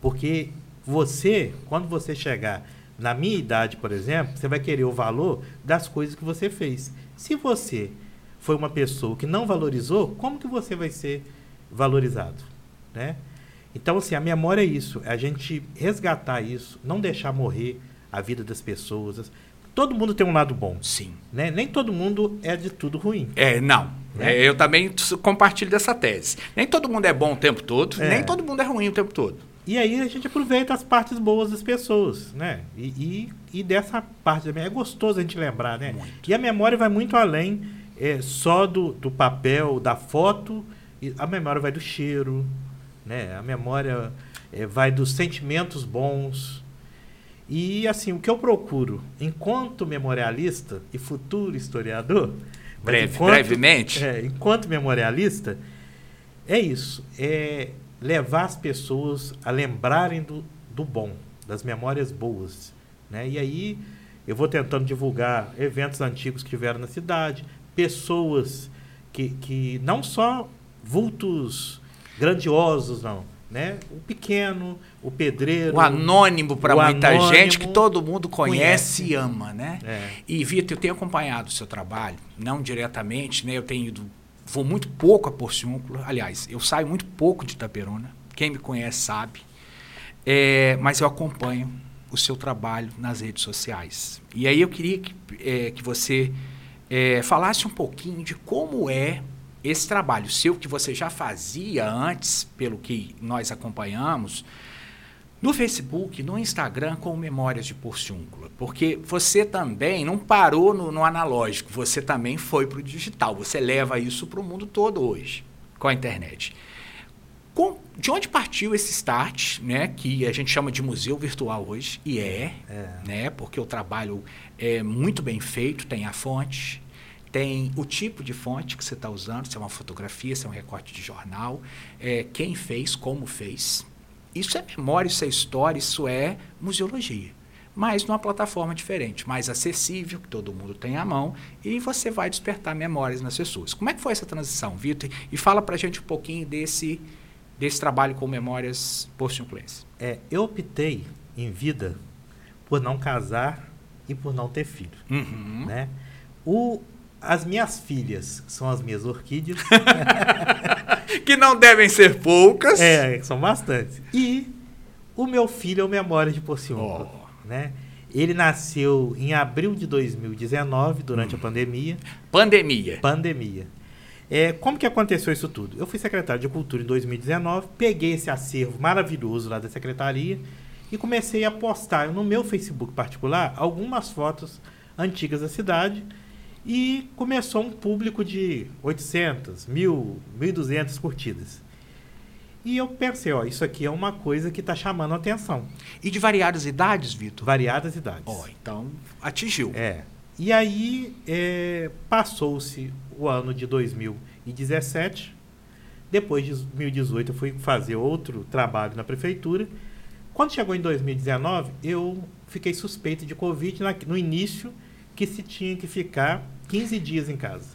Porque você, quando você chegar na minha idade, por exemplo, você vai querer o valor das coisas que você fez. Se você foi uma pessoa que não valorizou, como que você vai ser valorizado, né? Então, assim, a memória é isso, é a gente resgatar isso, não deixar morrer a vida das pessoas. Todo mundo tem um lado bom, Sim. né? Nem todo mundo é de tudo ruim. É, não. Né? É, eu também compartilho dessa tese. Nem todo mundo é bom o tempo todo, É. nem todo mundo é ruim o tempo todo. E aí a gente aproveita as partes boas das pessoas, né? E, e, e dessa parte também é gostoso a gente lembrar, né? Muito. E a memória vai muito além é, só do, do papel, da foto. A memória vai do cheiro, né? A memória é, vai dos sentimentos bons. E assim, o que eu procuro, enquanto memorialista e futuro historiador, Breve, enquanto- brevemente. é, enquanto memorialista, é isso. É levar as pessoas a lembrarem do, do bom, das memórias boas. Né? E aí eu vou tentando divulgar eventos antigos que tiveram na cidade, pessoas que, que não só vultos grandiosos, não, né? O pequeno, o pedreiro. O anônimo para muita anônimo gente que todo mundo conhece, conhece. e ama, né? É. E Vitor, eu tenho acompanhado o seu trabalho, não diretamente, né? Eu tenho ido, vou muito pouco a Porciúncula. Aliás, eu saio muito pouco de Itaperuna. Quem me conhece sabe. É, mas eu acompanho o seu trabalho nas redes sociais. E aí eu queria que, é, que você é, falasse um pouquinho de como é esse trabalho seu que você já fazia antes, pelo que nós acompanhamos, no Facebook, no Instagram, com Memórias de Porciúncula. Porque você também não parou no, no analógico, você também foi para o digital. Você leva isso para o mundo todo hoje, com a internet. Com, de onde partiu esse start, né, que a gente chama de museu virtual hoje, e é, É. né, porque o trabalho é muito bem feito, tem a fonte, tem o tipo de fonte que você está usando, se é uma fotografia, se é um recorte de jornal, é, quem fez, como fez. Isso é memória, isso é história, isso é museologia. Mas numa plataforma diferente, mais acessível, que todo mundo tem à mão, e você vai despertar memórias nas pessoas. Como é que foi essa transição, Vitor? E fala pra gente um pouquinho desse, desse trabalho com memórias porciúnclenses. É, eu optei em vida por não casar e por não ter filho, Uhum. né? O, as minhas filhas são as minhas orquídeas, Que não devem ser poucas. é, são bastantes. E o meu filho é o Memória de Porciúncula, Oh. né? Ele nasceu em abril de 2019, durante Hum. a pandemia. Pandemia. Pandemia. É, como que aconteceu isso tudo? Eu fui secretário de Cultura em 2019, peguei esse acervo maravilhoso lá da secretaria e comecei a postar no meu Facebook particular algumas fotos antigas da cidade e começou um público de 800, 1000, 1200 curtidas. E eu pensei, ó, isso aqui é uma coisa que está chamando a atenção. E de variadas idades, Vitor? Variadas idades. Ó, então atingiu. É. E aí é, passou-se o ano de 2017. Depois de 2018 eu fui fazer outro trabalho na prefeitura. Quando chegou em 2019, eu fiquei suspeito de Covid na- no início que se tinha que ficar 15 dias em casa.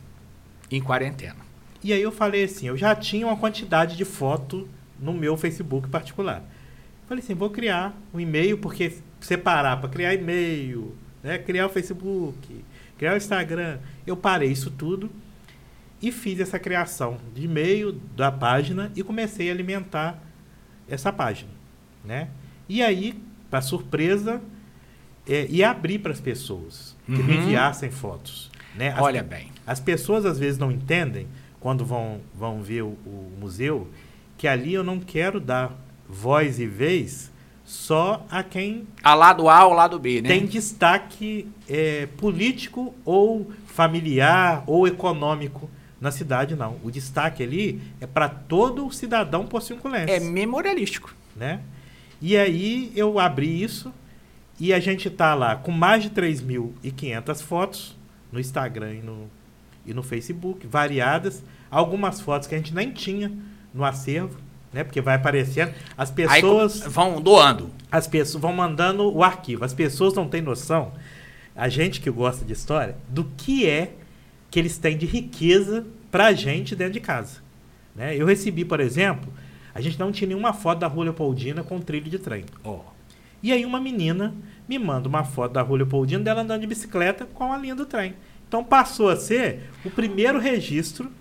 Em quarentena. E aí eu falei assim, eu já tinha uma quantidade de foto no meu Facebook particular. Falei assim, vou criar um e-mail, porque separar para criar e-mail, né, criar o Facebook, criar o Instagram, eu parei isso tudo e fiz essa criação de e-mail da página e comecei a alimentar essa página, né? E aí, para surpresa, é, e abrir para as pessoas que me Uhum. enviassem fotos, né? As Olha bem. as pessoas às vezes não entendem, quando vão, vão ver o, o museu, que ali eu não quero dar voz e vez só a quem A lado A ou lado B, né? tem destaque é, político ou familiar ou econômico na cidade, não. O destaque ali é para todo cidadão porciunculense É memorialístico. né? E aí eu abri isso e a gente tá lá com mais de 3.500 fotos no Instagram e no, e no Facebook, variadas. Algumas fotos que a gente nem tinha no acervo, né? Porque vai aparecendo. As Aí pessoas, vão doando. as pessoas vão mandando o arquivo. As pessoas não têm noção, a gente que gosta de história, do que é que eles têm de riqueza pra gente dentro de casa. Né? Eu recebi, por exemplo, a gente não tinha nenhuma foto da Rua Leopoldina com trilho de trem. Ó. E aí uma menina me manda uma foto da Rua Leopoldina dela andando de bicicleta com a linha do trem. Então passou a ser o primeiro registro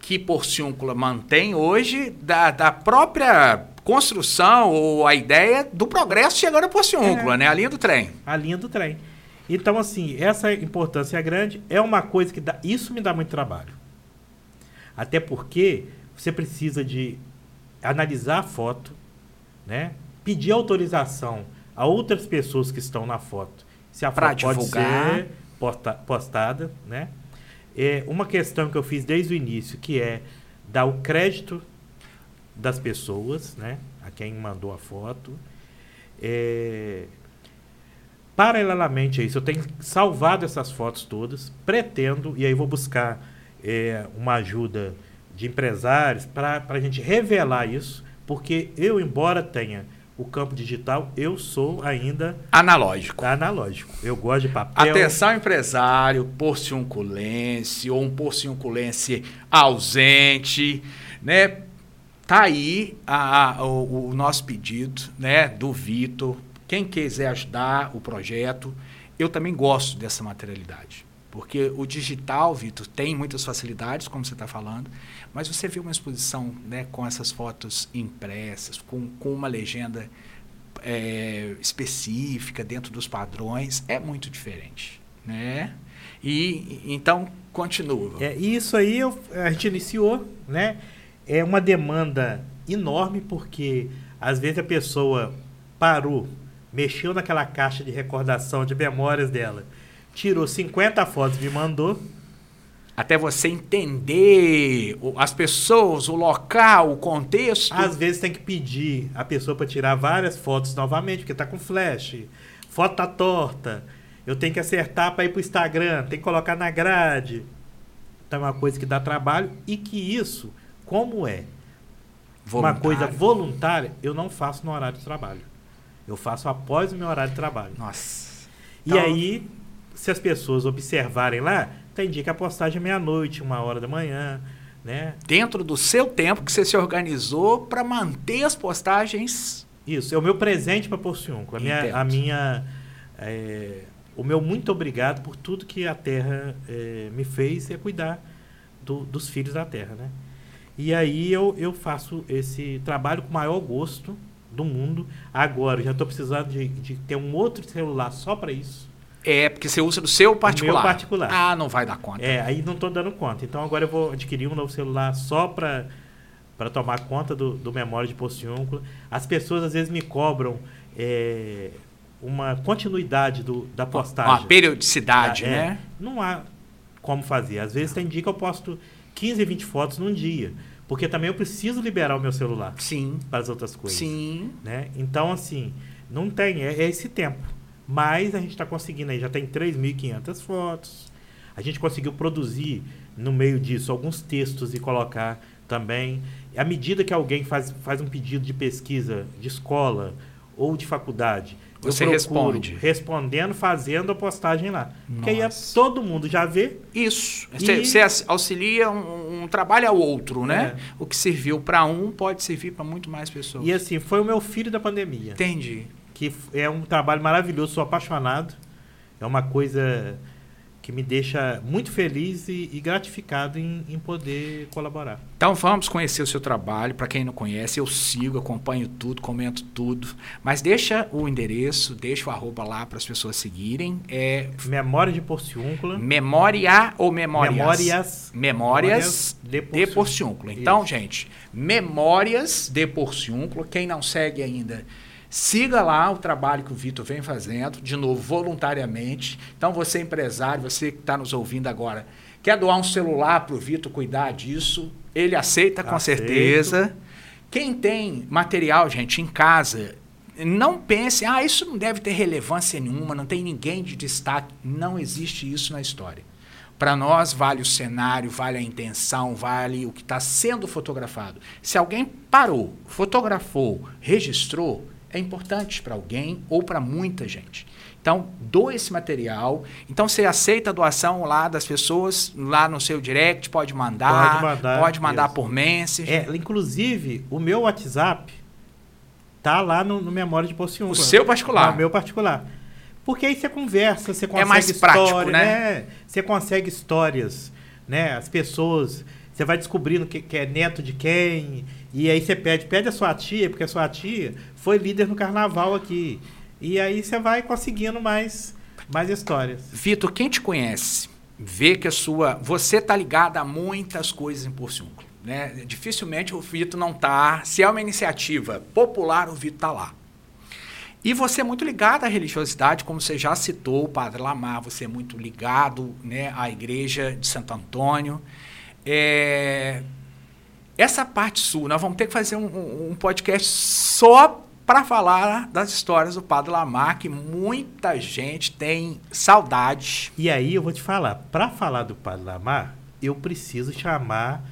que Porciúncula mantém hoje da, da própria construção ou a ideia do progresso chegando a Porciúncula, É. né? A linha do trem. a linha do trem. Então, assim, essa importância é grande, é uma coisa que dá. Isso me dá muito trabalho. Até porque você precisa de analisar a foto, né? Pedir autorização a outras pessoas que estão na foto. Se a Pra foto pode divulgar. ser posta- postada, né? É uma questão que eu fiz desde o início, que é dar o crédito das pessoas, né? A quem mandou a foto. É, Paralelamente a isso, eu tenho salvado essas fotos todas, pretendo, e aí vou buscar é, uma ajuda de empresários para a gente revelar isso, porque eu, embora tenha o campo digital, eu sou ainda Analógico. analógico. Eu gosto de papel. Atenção, empresário, porciunculense ou um porciunculense ausente, né? Tá aí a, a, o, o, nosso pedido, né, do Vitor. Quem quiser ajudar o projeto, eu também gosto dessa materialidade. Porque o digital, Vitor, tem muitas facilidades, como você está falando, mas você vê uma exposição né, com essas fotos impressas, com, com uma legenda é, específica dentro dos padrões, é muito diferente. Né? E então continua. É, isso aí eu, a gente iniciou, né? é uma demanda enorme porque às vezes a pessoa parou, mexeu naquela caixa de recordação de memórias dela, tirou 50 fotos me mandou. Até você entender as pessoas, o local, o contexto. Às vezes tem que pedir a pessoa para tirar várias fotos novamente, porque está com flash. Foto tá torta. Eu tenho que acertar para ir para o Instagram, tem que colocar na grade. Então é uma coisa que dá trabalho e que isso como é Voluntário. uma coisa voluntária, eu não faço no horário de trabalho. Eu faço após o meu horário de trabalho. Nossa. E então... aí, se as pessoas observarem lá, tem dia que a postagem é meia-noite, uma hora da manhã, né? Dentro do seu tempo que você se organizou para manter as postagens. Isso, é o meu presente para Porciúnculo. A minha, a minha é, o meu muito obrigado por tudo que a Terra é, me fez é cuidar do, dos filhos da Terra, né? E aí eu, eu faço esse trabalho com o maior gosto do mundo. Agora, eu já estou precisando de, de ter um outro celular só para isso. É, porque você usa do seu particular. Meu particular. Ah, não vai dar conta. É, aí não estou dando conta. Então agora eu vou adquirir um novo celular só para para tomar conta do, do memória de Postiúnculo. As pessoas às vezes me cobram é, uma continuidade do, da postagem. Uma periodicidade, é, né? Não há como fazer. Às vezes tem dia que eu posto 15, 20 fotos num dia. Porque também eu preciso liberar o meu celular. Sim. Para as outras coisas. Sim. Né? Então, assim, não tem, é, é esse tempo. Mas a gente está conseguindo aí, já tem 3.500 fotos. A gente conseguiu produzir, no meio disso, alguns textos e colocar também. À medida que alguém faz, faz um pedido de pesquisa de escola ou de faculdade, você responde. Respondendo, fazendo a postagem lá. Nossa. Porque aí é, todo mundo já vê. Isso. Você auxilia um, um, trabalho ao outro, né? É. O que serviu para um pode servir para muito mais pessoas. E assim, foi o meu filho da pandemia. Entendi. Que é um trabalho maravilhoso, sou apaixonado. É uma coisa que me deixa muito feliz e, e gratificado em, em, poder colaborar. Então vamos conhecer o seu trabalho. Para quem não conhece, eu sigo, acompanho tudo, comento tudo. Mas deixa o endereço, deixa o arroba lá para as pessoas seguirem. É Memória de Porciúncula. Memória ou memórias? Memórias. Memórias de Porciúncula. De porciúncula. Então, Isso. gente, Memórias de Porciúncula. Quem não segue ainda Siga lá o trabalho que o Vitor vem fazendo, de novo, voluntariamente. Então, você empresário, você que está nos ouvindo agora, quer doar um celular para o Vitor cuidar disso, ele aceita com Aceito. certeza. Quem tem material, gente, em casa, não pense, ah, isso não deve ter relevância nenhuma, não tem ninguém de destaque. Não existe isso na história. Para nós, vale o cenário, vale a intenção, vale o que está sendo fotografado. Se alguém parou, fotografou, registrou, é importante para alguém ou para muita gente. Então, doe esse material. Então, você aceita a doação lá das pessoas, lá no seu direct, pode mandar. Pode mandar. Pode mandar por mensagem. É, inclusive, o meu WhatsApp tá lá no, no Memória de Pocinho. O seu particular? o meu particular. Porque aí você conversa, você consegue É mais prático, né? né? Você consegue histórias, né? As pessoas... Você vai descobrindo que, que é neto de quem e aí você pede, pede a sua tia, porque a sua tia foi líder no carnaval aqui. E aí você vai conseguindo mais, mais histórias. Vitor, quem te conhece, vê que a sua. Você tá ligado a muitas coisas em Porciúncula. Né? Dificilmente o Vitor não tá. Se é uma iniciativa popular, o Vitor tá lá. E você é muito ligado à religiosidade, como você já citou, o Padre Lamar, você é muito ligado né, à igreja de Santo Antônio. É, essa parte sul, nós vamos ter que fazer um, um podcast só para falar das histórias do Padre Lamar, que muita gente tem saudade. E aí eu vou te falar, para falar do Padre Lamar, eu preciso chamar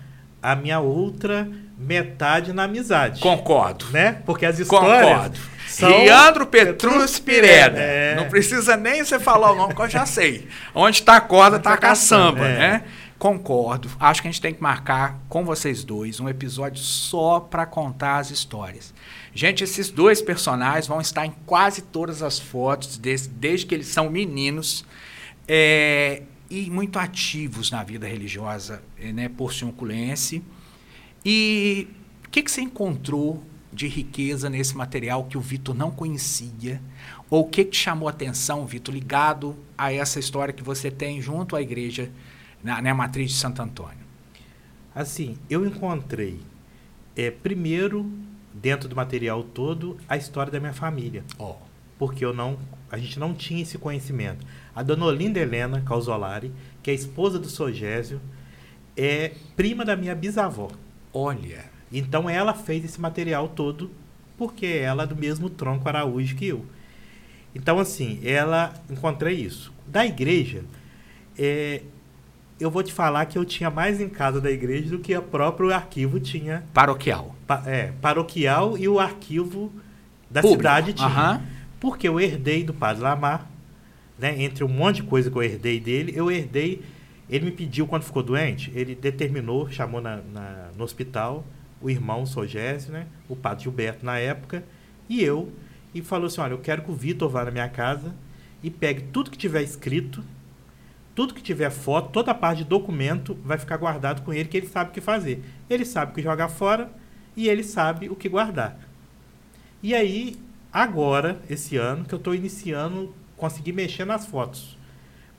a minha outra metade na amizade. Concordo. Né? Porque as histórias Concordo. São Leandro Petrus Pireda. É. Não precisa nem você falar o nome, que eu já sei. Onde está a corda, está a caçamba, é. né? Concordo. Acho que a gente tem que marcar com vocês dois um episódio só para contar as histórias. Gente, esses dois personagens vão estar em quase todas as fotos, desde, desde que eles são meninos. É, e muito ativos na vida religiosa né, porciunculense. E o que, que você encontrou de riqueza nesse material que o Vitor não conhecia? Ou o que, te chamou a atenção, Vitor, ligado a essa história que você tem junto à igreja, na, na matriz de Santo Antônio? Assim, eu encontrei, é, primeiro, dentro do material todo, a história da minha família. Oh. Porque eu não, a gente não tinha esse conhecimento. A dona Olinda Helena Causolari, que é esposa do Sogésio, é prima da minha bisavó. Olha. Então ela fez esse material todo porque ela é do mesmo tronco Araújo que eu. Então, assim, ela encontrei isso. Da igreja, é, eu vou te falar que eu tinha mais em casa da igreja do que o próprio arquivo tinha. Paroquial. Pa, é, paroquial e o arquivo da Público. cidade tinha. Uhum. Porque eu herdei do Padre Lamar, né, entre um monte de coisa que eu herdei dele, eu herdei. Ele me pediu quando ficou doente, ele determinou, chamou na, na no hospital o irmão Sogésio, né, o padre Gilberto na época, e eu, e falou assim: olha, eu quero que o Vitor vá na minha casa e pegue tudo que tiver escrito, tudo que tiver foto, toda a parte de documento vai ficar guardado com ele, que ele sabe o que fazer. Ele sabe o que jogar fora e ele sabe o que guardar. E aí, agora, esse ano, que eu estou iniciando consegui mexer nas fotos.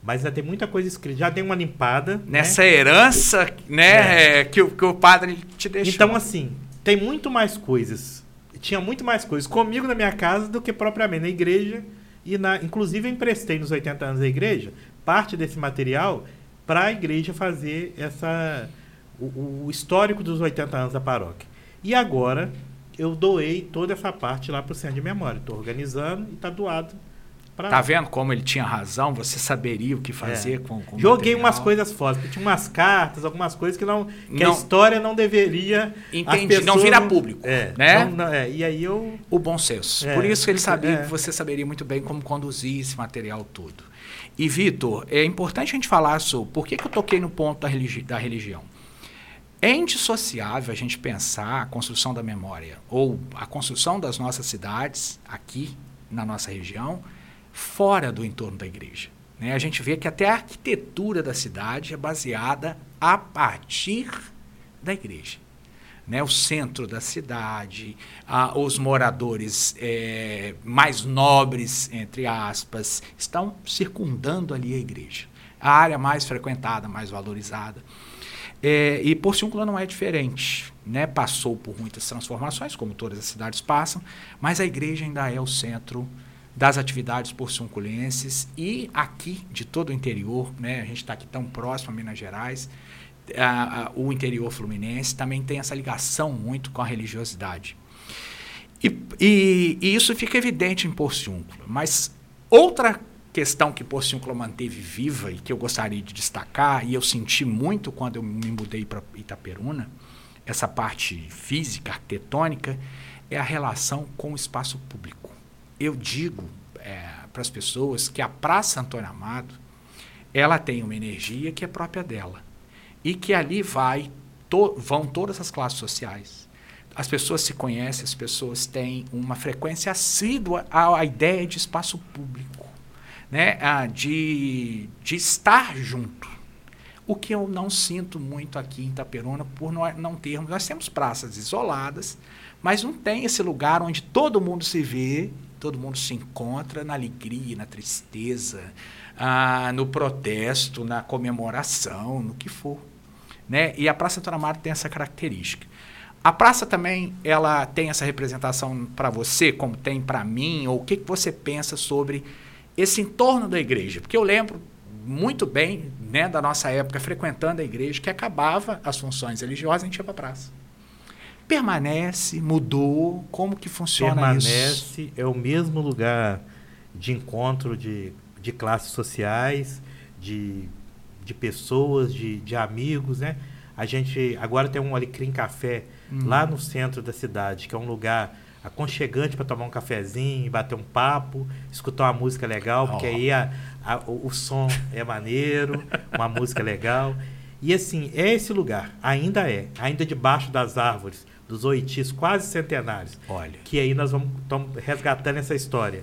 Mas já tem muita coisa escrita, já tem uma limpada. Né? Nessa né? herança né, é. que, que o padre te deixou. Então, assim, tem muito mais coisas. Tinha muito mais coisas comigo na minha casa do que propriamente na igreja. E na, inclusive eu emprestei nos 80 anos da igreja parte desse material para a igreja fazer essa o, o, histórico dos 80 anos da paróquia. E agora eu doei toda essa parte lá para o Centro de Memória. Estou organizando e está doado Pra... Tá vendo como ele tinha razão? Você saberia o que fazer é. com, com Joguei material. umas coisas fora, porque tinha umas cartas, algumas coisas que não que não, a história não deveria. Entendi. Não vira público. É, né? Não, não, é, e aí eu. O bom senso. É, Por isso ele sabia é. que você saberia muito bem como conduzir esse material todo. E, Vitor, é importante a gente falar sobre por que, que eu toquei no ponto da, religi da religião. É indissociável a gente pensar a construção da memória ou a construção das nossas cidades aqui na nossa região fora do entorno da igreja. Né? A gente vê que até a arquitetura da cidade é baseada a partir da igreja. Né? O centro da cidade, os moradores é, mais nobres, entre aspas, estão circundando ali a igreja. A área mais frequentada, mais valorizada. É, e Porciúncula não é diferente. Né? Passou por muitas transformações, como todas as cidades passam, mas a igreja ainda é o centro das atividades porciunculenses e aqui de todo o interior, né? A gente está aqui tão próximo a Minas Gerais, a, a, o interior fluminense também tem essa ligação muito com a religiosidade. E, e, e isso fica evidente em Porciúncula. Mas outra questão que Porciúncula manteve viva e que eu gostaria de destacar, e eu senti muito quando eu me mudei para Itaperuna, essa parte física, arquitetônica, é a relação com o espaço público eu digo é, para as pessoas que a Praça Antônio Amado ela tem uma energia que é própria dela e que ali vai to, vão todas as classes sociais. As pessoas se conhecem, as pessoas têm uma frequência assídua à, à ideia de espaço público, né? De, de estar junto. O que eu não sinto muito aqui em Itaperuna por não, não termos. Nós temos praças isoladas, mas não tem esse lugar onde todo mundo se vê todo mundo se encontra na alegria, na tristeza, ah, no protesto, na comemoração, no que for. Né? E a Praça Antônio Amaro tem essa característica. A praça também ela tem essa representação para você, como tem para mim, ou o que, que você pensa sobre esse entorno da igreja? Porque eu lembro muito bem né, da nossa época frequentando a igreja que acabava as funções religiosas e a gente ia para a praça permanece, mudou? Como que funciona permanece, isso? Permanece, é o mesmo lugar de encontro de, de classes sociais, de, de pessoas, de, de amigos, né? A gente agora tem um Alecrim Café uhum. lá no centro da cidade, que é um lugar aconchegante para tomar um cafezinho, bater um papo, escutar uma música legal, porque oh. aí a, a, o, o som é maneiro, uma música legal. E assim, é esse lugar, ainda é, ainda debaixo das árvores, dos oitis quase centenários. Olha. Que aí nós vamos resgatando essa história.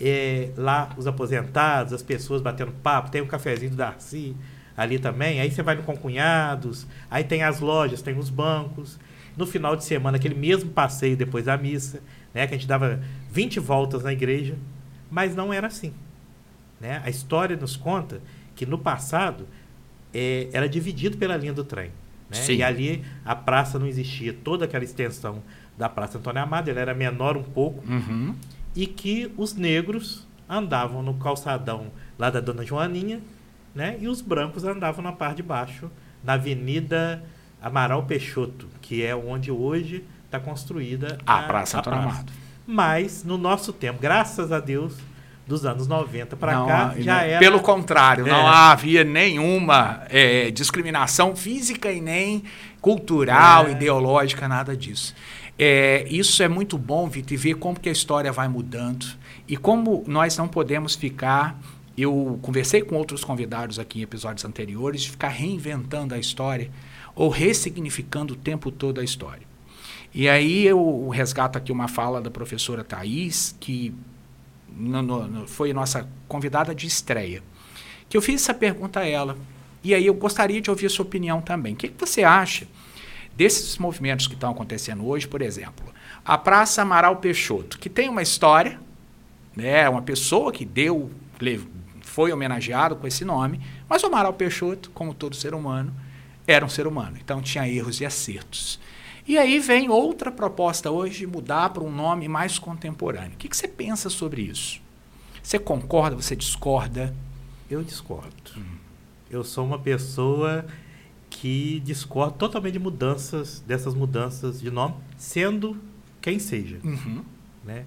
É, lá, os aposentados, as pessoas batendo papo, tem um cafezinho do Darcy ali também. Aí você vai no Concunhados, aí tem as lojas, tem os bancos. No final de semana, aquele mesmo passeio depois da missa, né, que a gente dava 20 voltas na igreja, mas não era assim. Né? A história nos conta que no passado é, era dividido pela linha do trem. Né? E ali a praça não existia, toda aquela extensão da Praça Antônio Amado, ela era menor um pouco, Uhum. e que os negros andavam no calçadão lá da Dona Joaninha, né? e os brancos andavam na parte de baixo, na Avenida Amaral Peixoto, que é onde hoje está construída A Praça Antônio Amado. Mas no nosso tempo, graças a Deus, dos anos 90 para cá, já não- era. Pelo contrário, É. não havia nenhuma é, discriminação física e nem cultural, É. ideológica, nada disso. É, isso é muito bom, Vitor, e ver como que a história vai mudando e como nós não podemos ficar. Eu conversei com outros convidados aqui em episódios anteriores de ficar reinventando a história ou ressignificando o tempo todo a história. E aí eu resgato aqui uma fala da professora Thais, que no- no- foi nossa convidada de estreia, que eu fiz essa pergunta a ela. E aí eu gostaria de ouvir a sua opinião também. O que, que você acha desses movimentos que estão acontecendo hoje, por exemplo? A Praça Amaral Peixoto, que tem uma história, né, uma pessoa que deu, foi homenageado com esse nome, mas o Amaral Peixoto, como todo ser humano, era um ser humano. Então tinha erros e acertos. E aí vem outra proposta hoje de mudar para um nome mais contemporâneo. O que, que você pensa sobre isso? Você concorda, você discorda? Eu discordo. Eu sou uma pessoa que discorda totalmente de mudanças, dessas mudanças de nome, sendo quem seja. Uhum. né?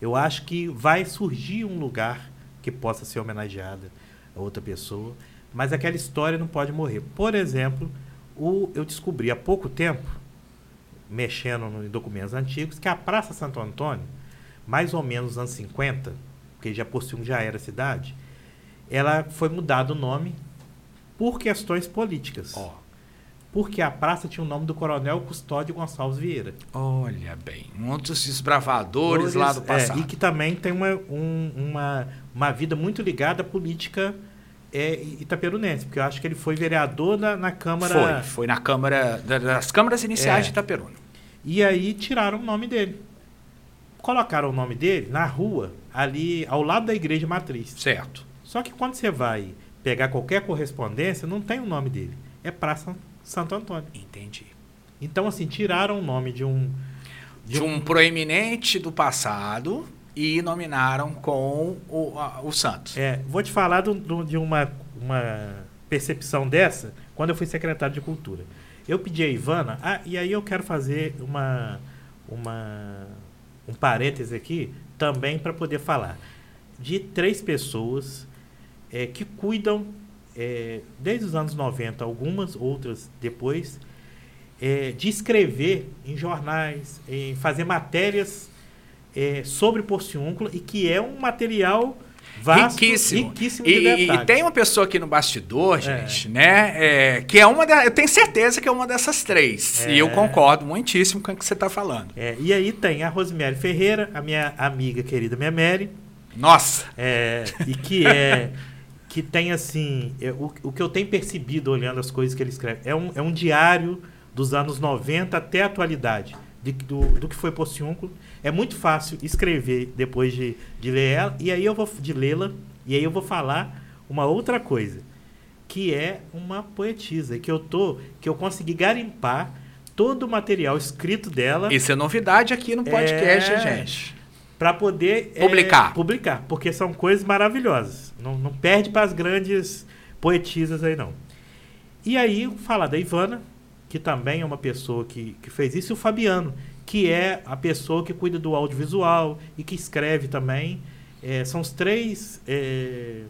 Eu acho que vai surgir um lugar que possa ser homenageada a outra pessoa, mas aquela história não pode morrer. Por exemplo, o, eu descobri há pouco tempo, mexendo em documentos antigos, que a Praça Santo Antônio, mais ou menos nos anos 50, porque já Possum já era cidade, ela foi mudado o nome por questões políticas. Ó, Porque a praça tinha o nome do Coronel Custódio Gonçalves Vieira. olha bem, um dos desbravadores lá do é, passado. e que também tem uma, um- uma, uma vida muito ligada à política é, itaperunense, porque eu acho que ele foi vereador na, na Câmara. Foi, foi na Câmara, da- das câmaras iniciais É. de Itaperuna. E aí tiraram o nome dele. Colocaram o nome dele na rua, ali ao lado da igreja matriz. Certo. Só que quando você vai pegar qualquer correspondência, não tem o nome dele. É Praça Santo Antônio. Entendi. Então, assim, tiraram o nome de um. De um proeminente do passado e nominaram com o, a- o Santos. É, vou te falar do- do- de uma, uma percepção dessa quando eu fui secretário de Cultura. Eu pedi a Ivana, ah, e aí eu quero fazer uma, uma, um parêntese aqui também para poder falar de três pessoas é, que cuidam, é, desde os anos 90, algumas, outras depois, é, de escrever em jornais, em fazer matérias é, sobre porciúncula e que é um material vasto, riquíssimo. riquíssimo de e- e tem uma pessoa aqui no bastidor, É. gente, né? é, que é uma da, Eu tenho certeza que é uma dessas três. É. E eu concordo muitíssimo com o que você está falando. É, e aí tem a Rosemary Ferreira, a minha amiga querida, minha Mary, Nossa! é, e que é que tem assim é, o, o que eu tenho percebido olhando as coisas que ele escreve é um, é um diário dos anos 90 até a atualidade de- do, do que foi Pociúnculo. É muito fácil escrever depois de, de ler ela e aí eu vou de lê-la e aí eu vou falar uma outra coisa que é uma poetisa que eu tô que eu consegui garimpar todo o material escrito dela Isso é novidade aqui no podcast, É. gente. para poder é, Publicar. publicar, porque são coisas maravilhosas. Não, não perde para as grandes poetisas aí não. E aí falar da Ivana, que também é uma pessoa que, que fez isso, e o Fabiano, que é a pessoa que cuida do audiovisual e que escreve também. É, são os três é,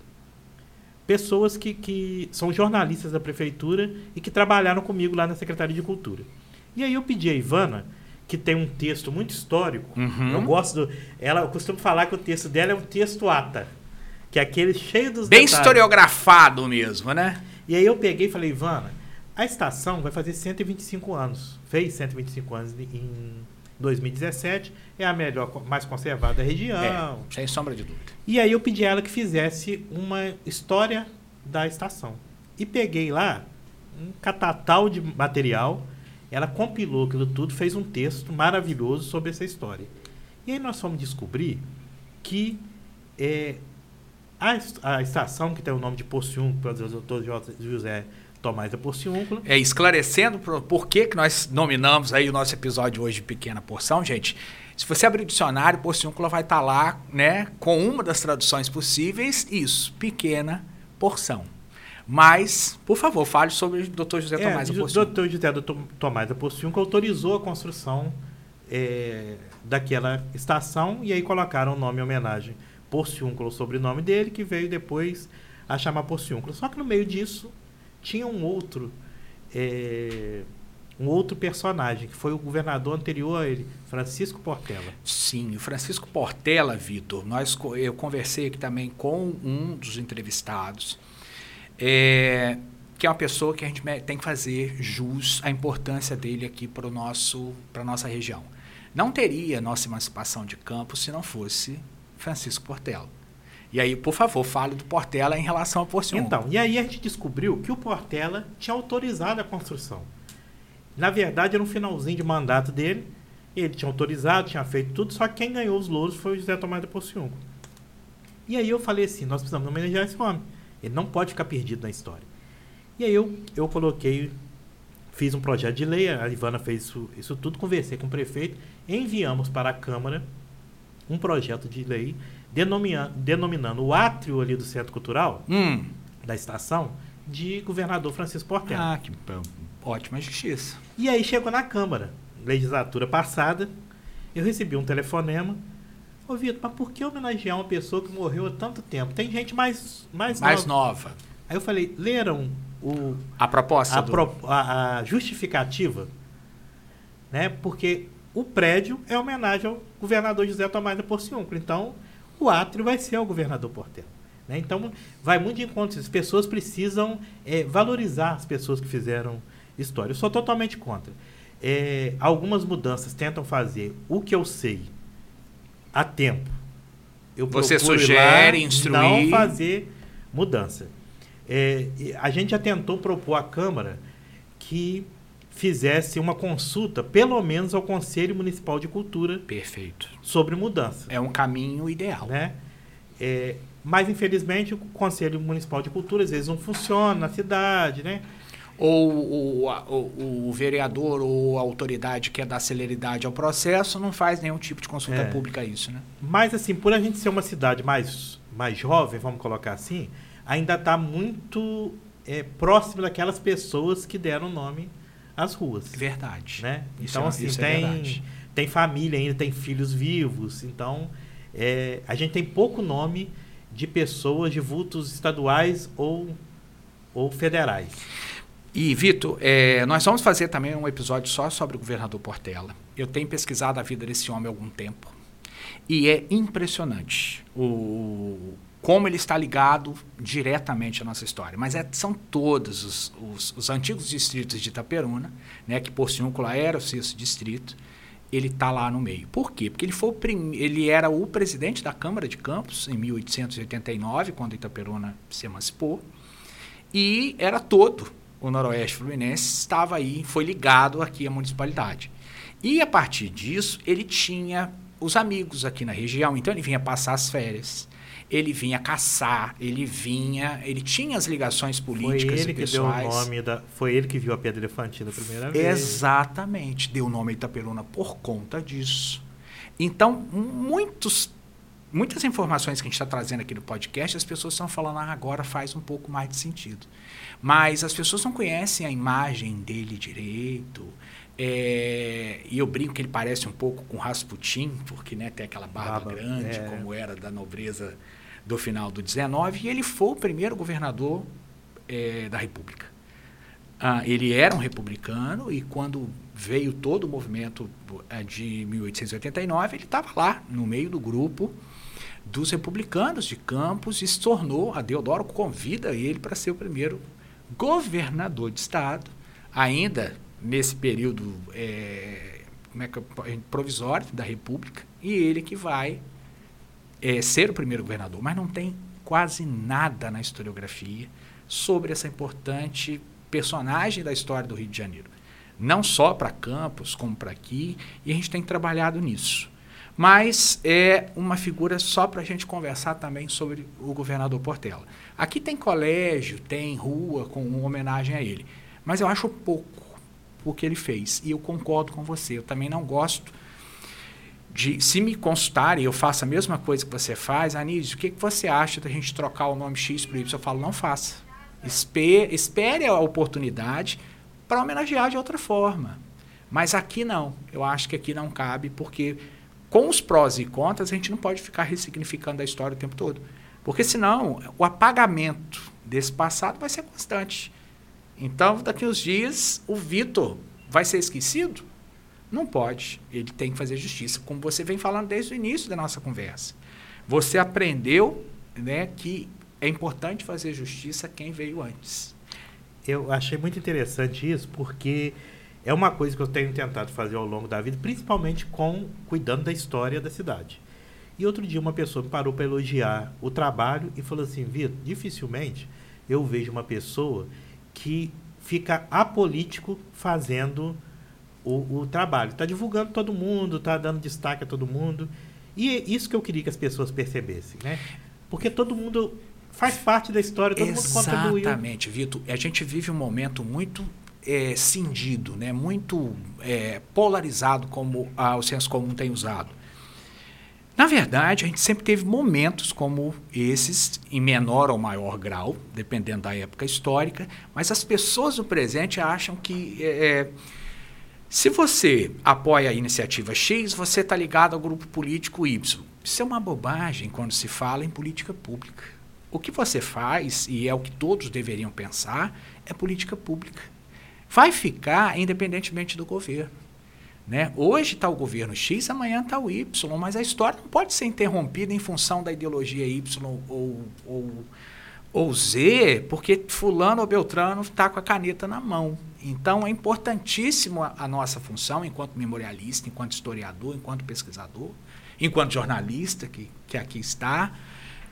pessoas que, que são jornalistas da prefeitura e que trabalharam comigo lá na Secretaria de Cultura. E aí eu pedi a Ivana, que tem um texto muito histórico, Uhum. eu gosto do. Ela, eu costumo falar que o texto dela é um texto ata. Que é aquele cheio dos Bem detalhes. historiografado mesmo, né? E aí eu peguei e falei, Ivana, A estação vai fazer 125 anos. Fez 125 anos em 2017. É a melhor, mais conservada da região. É, sem sombra de dúvida. E aí eu pedi a ela que fizesse uma história da estação. E peguei lá um catatal de material. Ela compilou aquilo tudo, fez um texto maravilhoso sobre essa história. E aí nós fomos descobrir que é, a, a estação, que tem o nome de para o doutor José Tomás da Porciúnculo. É, esclarecendo por, que, que nós nominamos aí o nosso episódio hoje de Pequena Porção, gente. Se você abrir o dicionário, Porciúncula vai estar tá lá, né, com uma das traduções possíveis, isso, pequena porção. Mas, por favor, fale sobre o Dr. José é, Tomás da Porciúncula. O Dr. José Tomás da Porciúncula autorizou a construção é, daquela estação e aí colocaram o nome em homenagem Porciúnculo, o sobrenome dele, que veio depois a chamar Porciúnculo. Só que no meio disso tinha um outro é, um outro personagem, que foi o governador anterior a ele, Francisco Portela. Sim, o Francisco Portela, Vitor, nós, eu conversei aqui também com um dos entrevistados, é, que é uma pessoa que a gente tem que fazer jus à importância dele aqui para a nossa região. Não teria nossa emancipação de campo se não fosse Francisco Portela. E aí, por favor, fale do Portela em relação ao Porciúnculo. Então, e aí a gente descobriu que o Portela tinha autorizado a construção. Na verdade, era um finalzinho de mandato dele. Ele tinha autorizado, tinha feito tudo, só que quem ganhou os louros foi o José Tomás de Porciúnculo. E aí eu falei assim, nós precisamos homenagear esse homem. Ele não pode ficar perdido na história. E aí eu, eu coloquei, fiz um projeto de lei, a Ivana fez isso, isso tudo, conversei com o prefeito, enviamos para a Câmara um projeto de lei denominando o átrio ali do Centro Cultural, hum. da estação, de governador Francisco Portela. Ah, que ótima justiça. E aí chegou na Câmara, legislatura passada, eu recebi um telefonema. Ô Vitor, mas por que homenagear uma pessoa que morreu há tanto tempo? Tem gente mais, mais, mais nova. nova. Aí eu falei, leram o, a proposta? A, do... pro, a, a justificativa, né? Porque o prédio é homenagem ao governador José Tomás da Porciúncula. Então, o átrio vai ser o governador Portela. Né? Então, vai muito de encontro. As pessoas precisam é, valorizar as pessoas que fizeram história. Eu sou totalmente contra. É, algumas mudanças tentam fazer o que eu sei a tempo. Eu Você sugere, instruir. Não fazer mudança. É, a gente já tentou propor à Câmara que fizesse uma consulta, pelo menos ao Conselho Municipal de Cultura. Perfeito. Sobre mudança. É um caminho ideal. Né? É, mas, infelizmente, o Conselho Municipal de Cultura às vezes não funciona na cidade, né? Ou o, o, o vereador ou a autoridade que quer dar celeridade ao processo não faz nenhum tipo de consulta é. pública a isso, né? Mas, assim, por a gente ser uma cidade mais, mais jovem, vamos colocar assim, ainda está muito é, próximo daquelas pessoas que deram nome as ruas. Verdade. Né? Então, é, assim, tem, é tem família ainda, tem filhos vivos. Então, é, a gente tem pouco nome de pessoas de vultos estaduais ou, ou federais. E, Vitor, é, nós vamos fazer também um episódio só sobre o governador Portela. Eu tenho pesquisado a vida desse homem há algum tempo. E é impressionante o, como ele está ligado diretamente à nossa história. Mas é, são todos os, os, os, antigos distritos de Itaperuna, né, que Porciúncula era o sexto distrito, ele está lá no meio. Por quê? Porque ele, foi prim... ele era o presidente da Câmara de Campos em 1889, quando Itaperuna se emancipou, e era todo o Noroeste Fluminense estava aí, foi ligado aqui à municipalidade. E a partir disso, ele tinha os amigos aqui na região, então ele vinha passar as férias ele vinha caçar, ele vinha, ele tinha as ligações políticas foi ele e pessoais. Que deu o nome da, foi ele que viu a Pedra Elefantina a primeira vez. Exatamente, deu o nome Itaperuna por conta disso. Então, muitos, muitas informações que a gente está trazendo aqui no podcast, as pessoas estão falando ah, agora faz um pouco mais de sentido. Mas as pessoas não conhecem a imagem dele direito, é, e eu brinco que ele parece um pouco com Rasputin, porque né, tem aquela barba, barba grande, é. como era da nobreza do final do 19, e ele foi o primeiro governador é, da República. Ah, ele era um republicano e quando veio todo o movimento é, de 1889, ele estava lá, no meio do grupo dos republicanos de Campos e se tornou, a Deodoro convida ele para ser o primeiro governador de Estado ainda nesse período é, como é que, provisório da República, e ele que vai é, ser o primeiro governador. Mas não tem quase nada na historiografia sobre essa importante personagem da história do Rio de Janeiro. Não só para Campos, como para aqui, e a gente tem trabalhado nisso. Mas é uma figura só para a gente conversar também sobre o governador Portela. Aqui tem colégio, tem rua com homenagem a ele. Mas eu acho pouco o que ele fez. E eu concordo com você. Eu também não gosto de. Se me consultarem, eu faço a mesma coisa que você faz, Anísio, o que, que você acha da gente trocar o nome X para Y? Eu falo, não faça. Espere, espere a oportunidade para homenagear de outra forma. Mas aqui não. Eu acho que aqui não cabe, porque com os prós e contras, a gente não pode ficar ressignificando a história o tempo todo. Porque senão o apagamento desse passado vai ser constante. Então, daqui uns dias, o Vitor vai ser esquecido? Não pode. Ele tem que fazer justiça, como você vem falando desde o início da nossa conversa. Você aprendeu né, que é importante fazer justiça quem veio antes. Eu achei muito interessante isso, porque é uma coisa que eu tenho tentado fazer ao longo da vida, principalmente com cuidando da história da cidade. E outro dia uma pessoa me parou para elogiar o trabalho e falou assim, Vitor, dificilmente eu vejo uma pessoa que fica apolítico fazendo o, o trabalho. Está divulgando todo mundo, está dando destaque a todo mundo. E é isso que eu queria que as pessoas percebessem, né? Porque todo mundo faz parte da história, todo Exatamente, mundo contribuiu. Exatamente, Vitor. A gente vive um momento muito é, cindido, né? muito é, polarizado, como o senso comum tem usado. Na verdade, a gente sempre teve momentos como esses, em menor ou maior grau, dependendo da época histórica, mas as pessoas do presente acham que é, é se você apoia a iniciativa X, você está ligado ao grupo político Y. Isso é uma bobagem quando se fala em política pública. O que você faz, e é o que todos deveriam pensar, é política pública. Vai ficar independentemente do governo. Né? Hoje está o governo X, amanhã está o Y, mas a história não pode ser interrompida em função da ideologia Y ou, ou, ou Z, porque fulano ou Beltrano está com a caneta na mão. Então é importantíssimo a, a, nossa função enquanto memorialista, enquanto historiador, enquanto pesquisador, enquanto jornalista que, que aqui está.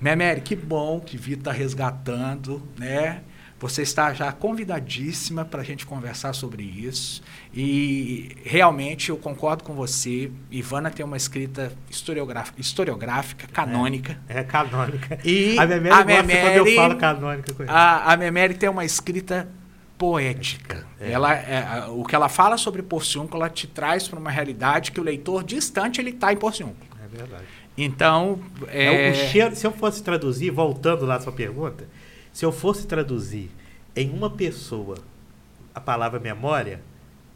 Memeri, que bom que Vitor está resgatando, né? Você está já convidadíssima para a gente conversar sobre isso. E realmente eu concordo com você. Ivana tem uma escrita historiográfica, historiográfica canônica. É, é canônica. E a Memeri, a Memeri quando eu falo canônica com a, a Memeri tem uma escrita poética. É. Ela, é, o que ela fala sobre Porciúnculo, ela te traz para uma realidade que o leitor distante ele está em Porciúnculo. É verdade. Então, é... é... o cheiro, se eu fosse traduzir, voltando lá à sua pergunta, se eu fosse traduzir em uma pessoa a palavra memória,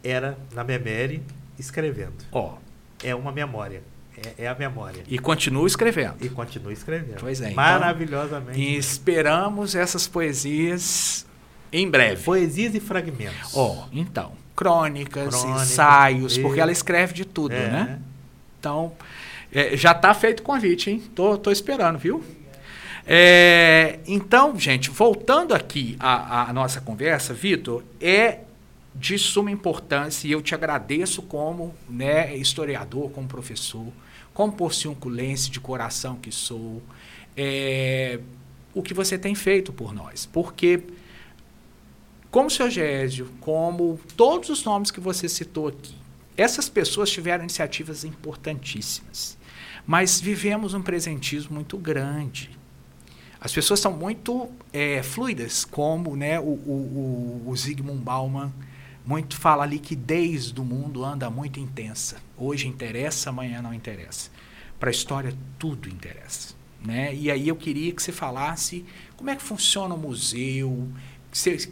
era na Memere escrevendo. Ó. Oh. É uma memória. É, é, a memória. E continua escrevendo. E continua escrevendo. Pois é. Então, Maravilhosamente. Então, e esperamos essas poesias em breve. Poesias e fragmentos. Ó, oh, então. Crônicas, Crônica, ensaios, e... porque ela escreve de tudo, é. né? Então, é, já está feito o convite, hein? Tô, tô esperando, viu? É, então, gente, voltando aqui à, à nossa conversa, Vitor, é de suma importância e eu te agradeço como né, historiador, como professor, como porciunculense de coração que sou, é, o que você tem feito por nós. Porque, como o seu Gésio, como todos os nomes que você citou aqui, essas pessoas tiveram iniciativas importantíssimas. Mas vivemos um presentismo muito grande. As pessoas são muito é, fluidas, como né, o, o, o Zygmunt Bauman muito fala, a liquidez do mundo anda muito intensa. Hoje interessa, amanhã não interessa. Para a história, tudo interessa. Né? E aí eu queria que você falasse como é que funciona o museu,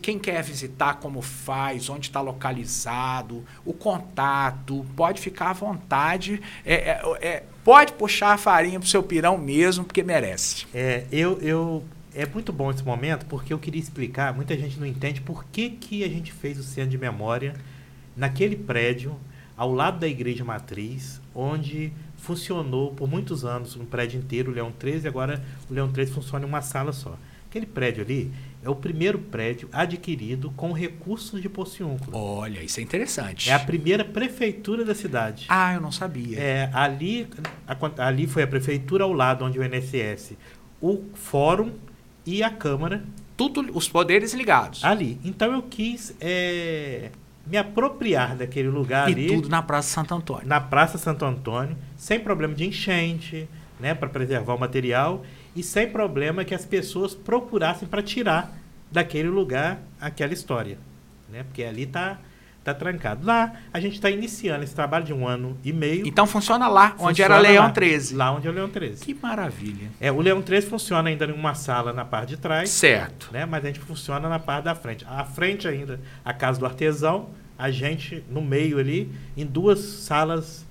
quem quer visitar, como faz, onde está localizado, o contato, pode ficar à vontade. É, é, é, pode puxar a farinha para o seu pirão mesmo, porque merece. É, eu, eu, é muito bom esse momento, porque eu queria explicar, muita gente não entende por que, que a gente fez o centro de memória naquele prédio, ao lado da igreja matriz, onde funcionou por muitos anos um prédio inteiro, o Leão 13, agora o Leão 13 funciona em uma sala só. Aquele prédio ali é o primeiro prédio adquirido com recursos de Pociúncula. Olha, isso é interessante. É a primeira prefeitura da cidade. Ah, eu não sabia. É, ali, a- ali foi a prefeitura ao lado onde o INSS, o fórum e a Câmara Tudo, os poderes ligados. ali. Então eu quis é, me apropriar daquele lugar e ali, tudo na Praça Santo Antônio. na Praça Santo Antônio, sem problema de enchente, né, para preservar o material e sem problema que as pessoas procurassem para tirar daquele lugar aquela história, né? Porque ali tá tá trancado. Lá a gente está iniciando esse trabalho de um ano e meio. Então funciona lá, onde Funciona era Leão lá, 13. Lá onde é o Leão 13. Que maravilha. É, o Leão 13 funciona ainda em uma sala na parte de trás, Certo. né? Mas a gente funciona na parte da frente. À frente ainda, a casa do artesão, a gente no meio ali, em duas salas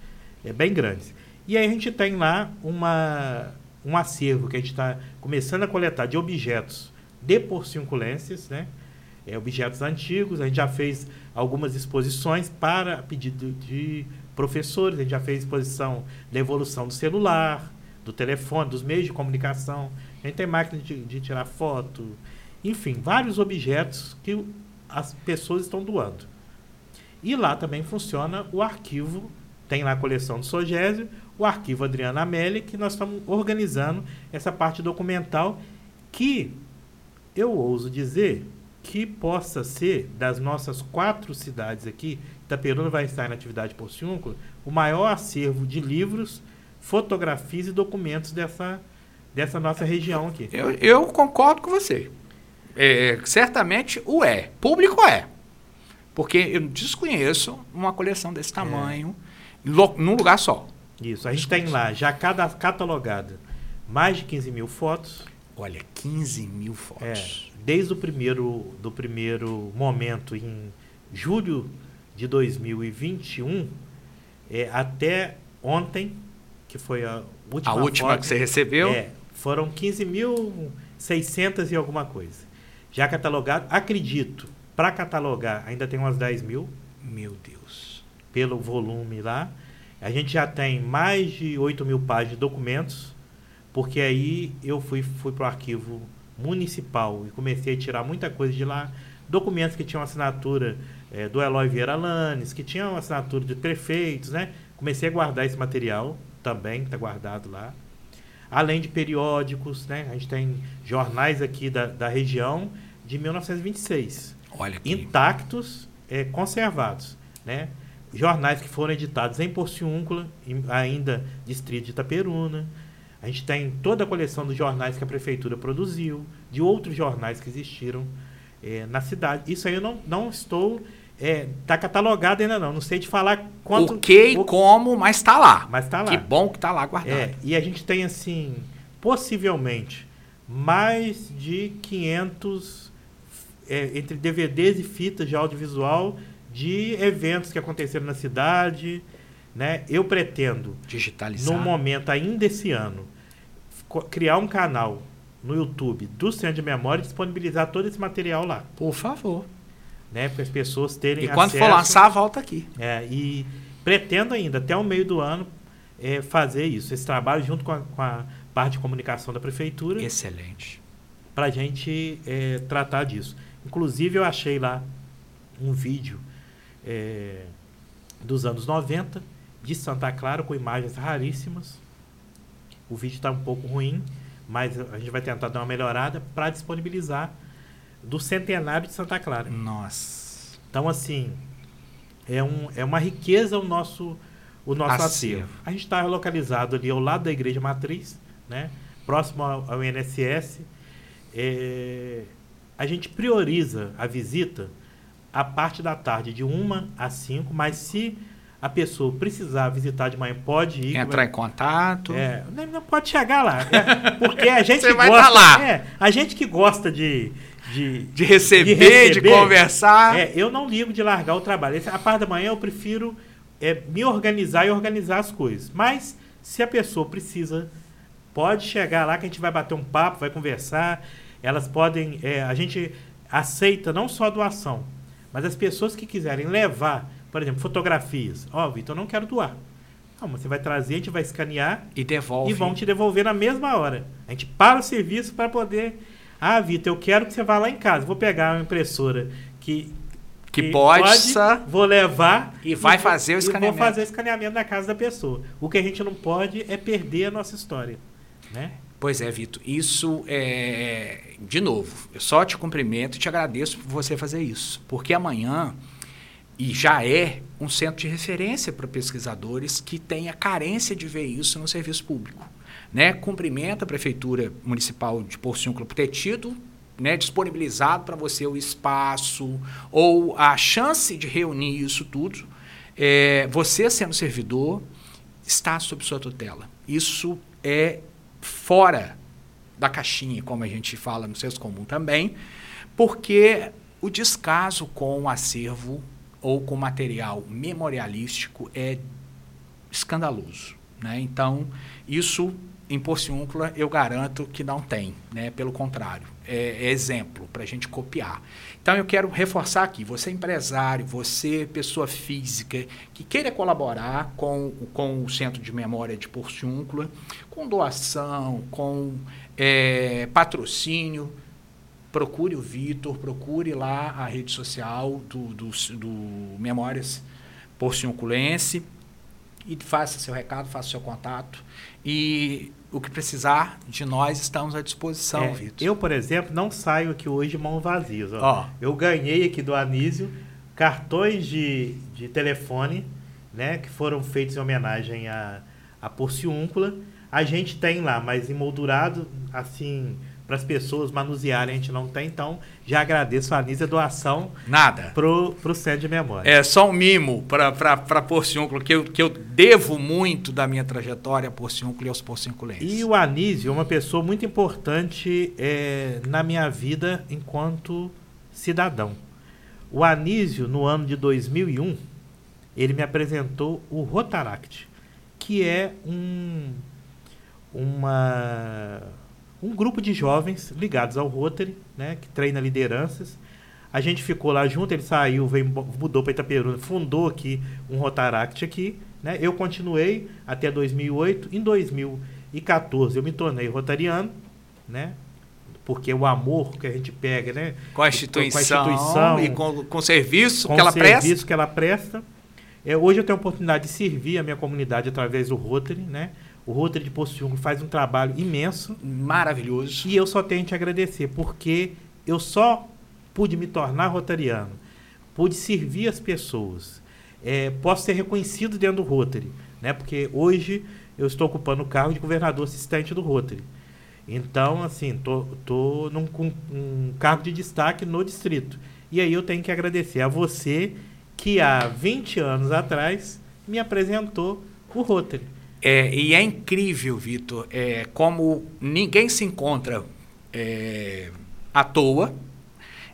é, bem grandes. E aí a gente tem lá uma, um acervo que a gente está começando a coletar de objetos de porciunculenses, né? É, objetos antigos. A gente já fez algumas exposições para pedido de professores. A gente já fez exposição da evolução do celular, do telefone, dos meios de comunicação. A gente tem máquina de, de tirar foto. Enfim, vários objetos que as pessoas estão doando. E lá também funciona o arquivo, tem lá a coleção do Sogésio, o arquivo Adriana Amélia, que nós estamos organizando essa parte documental que eu ouso dizer que possa ser, das nossas quatro cidades aqui, Itaperuna vai estar na atividade porciúncula, o maior acervo de livros, fotografias e documentos dessa, dessa nossa região aqui. Eu, eu concordo com você. É, certamente o é. Público é. Porque eu desconheço uma coleção desse tamanho lo- num lugar só. Isso, a gente tem lá já cada catalogada mais de 15 mil fotos, Olha, 15 mil é, fotos. desde o primeiro, do primeiro momento em julho de 2021 é, até ontem, que foi a última A última foto, que você recebeu? É, foram 15.600 e alguma coisa. Já catalogado, acredito, para catalogar ainda tem umas 10 mil, Meu Deus. pelo volume lá. A gente já tem mais de 8 mil páginas de documentos, porque aí eu fui, fui para o arquivo municipal e comecei a tirar muita coisa de lá. Documentos que tinham assinatura eh, do Eloy Vieira Lanes, que tinham assinatura de prefeitos, né? Comecei a guardar esse material também, está guardado lá. Além de periódicos, né? A gente tem jornais aqui da, da região de 1926 Olha aqui. intactos, eh, conservados, né? Jornais que foram editados em Porciúncula, ainda distrito de Itaperuna. A gente tem toda a coleção dos jornais que a prefeitura produziu, de outros jornais que existiram eh, na cidade. Isso aí eu não, não estou está catalogado ainda não. Não sei te falar quanto o que e o- como, mas tá lá. mas está lá. Que bom que tá lá guardado. É, e a gente tem, assim, possivelmente, mais de 500 é, entre DVDs e fitas de audiovisual de eventos que aconteceram na cidade. Né? Eu pretendo, Digitalizar. no momento ainda esse ano, criar um canal no YouTube do Centro de Memória e disponibilizar todo esse material lá. Por favor. Né? Para as pessoas terem E quando for acesso. lançar, volta aqui. É, e pretendo ainda, até o meio do ano, é, fazer isso, esse trabalho junto com a, com a parte de comunicação da prefeitura, Excelente. para a gente é, tratar disso. Inclusive, eu achei lá um vídeo é, dos anos 90, de Santa Clara, com imagens raríssimas. O vídeo está um pouco ruim, mas a gente vai tentar dar uma melhorada para disponibilizar do centenário de Santa Clara. Nossa. Então, assim, é, um, é uma riqueza o nosso, o nosso Acervo. acervo. A gente está localizado ali ao lado da Igreja Matriz, né? próximo ao, ao INSS. É, a gente prioriza a visita a parte da tarde, de 1 às 5, mas se a pessoa precisar visitar de manhã, pode ir. Entrar em contato. É, não, pode chegar lá. é, porque a gente Você que vai gosta, tá lá. É, a gente que gosta de, de, De, receber, de receber, conversar. é, eu não ligo de largar o trabalho. A parte da manhã eu prefiro é, me organizar e organizar as coisas. Mas se a pessoa precisa, pode chegar lá que a gente vai bater um papo, vai conversar. Elas podem. é, a gente aceita não só a doação, mas as pessoas que quiserem levar, por exemplo, fotografias. Ó, Vitor, eu não quero doar. Não, mas você vai trazer, a gente vai escanear E devolve. e vão te devolver na mesma hora. A gente para o serviço para poder Ah, Vitor, eu quero que você vá lá em casa. Vou pegar uma impressora que. Que pode, vou levar e vai fazer o escaneamento. vou fazer o escaneamento na casa da pessoa. O que a gente não pode é perder a nossa história, né? Pois é, Vitor. Isso é. De novo, eu só te cumprimento e te agradeço por você fazer isso. Porque amanhã, e já é um centro de referência para pesquisadores que têm a carência de ver isso no serviço público. Né? Cumprimenta a Prefeitura Municipal de Porciúncula por ter tido né, disponibilizado para você o espaço ou a chance de reunir isso tudo. É, você, sendo servidor, está sob sua tutela. Isso é fora da caixinha, como a gente fala no senso comum também, porque o descaso com o acervo ou com material memorialístico é escandaloso. Né? Então, isso em Porciúncula eu garanto que não tem, né? pelo contrário, é, é exemplo para a gente copiar. Então eu quero reforçar aqui, você empresário, você pessoa física que queira colaborar com, com o Centro de Memória de Porciúncula, com doação, com é, patrocínio, procure o Vitor, procure lá a rede social do, do, do Memórias Porciunculense e faça seu recado, faça seu contato. E o que precisar de nós, estamos à disposição, é, Vitor. Eu, por exemplo, não saio aqui hoje mão vazias. Ó. Eu ganhei aqui do Anísio cartões de, de telefone, né, que foram feitos em homenagem a, a Porciúncula. A gente tem lá, mas emoldurado, assim, para as pessoas manusearem, a gente não tem, então já agradeço a Anísia a doação. Nada. Pro, pro Centro de Memória. É só um mimo para Porciúnculo, que eu, que eu devo muito da minha trajetória a Porciúnculo e aos porciunculenses. E o Anísio é uma pessoa muito importante é, na minha vida enquanto cidadão. O Anísio, no ano de 2001, ele me apresentou o Rotaract, que é um, uma um grupo de jovens ligados ao Rotary, né, que treina lideranças. A gente ficou lá junto, ele saiu, veio, mudou para Itaperuna, fundou aqui um Rotaract aqui. Né? Eu continuei até 2008. Em 2014 eu me tornei rotariano, né? porque o amor que a gente pega, né? Com a instituição, com a instituição e com, com o serviço com que ela serviço presta. serviço que ela presta. É, hoje eu tenho a oportunidade de servir a minha comunidade através do Rotary, né? O Rotary de Poço faz um trabalho imenso. Maravilhoso. E eu só tenho que te agradecer, porque eu só pude me tornar rotariano, pude servir as pessoas. É, posso ser reconhecido dentro do Rotary, né? porque hoje eu estou ocupando o cargo de governador assistente do Rotary. Então, assim, tô, tô num um cargo de destaque no distrito. E aí eu tenho que agradecer a você que há 20 anos atrás me apresentou o Rotary. É, e é incrível, Vitor, é, como ninguém se encontra é, à toa.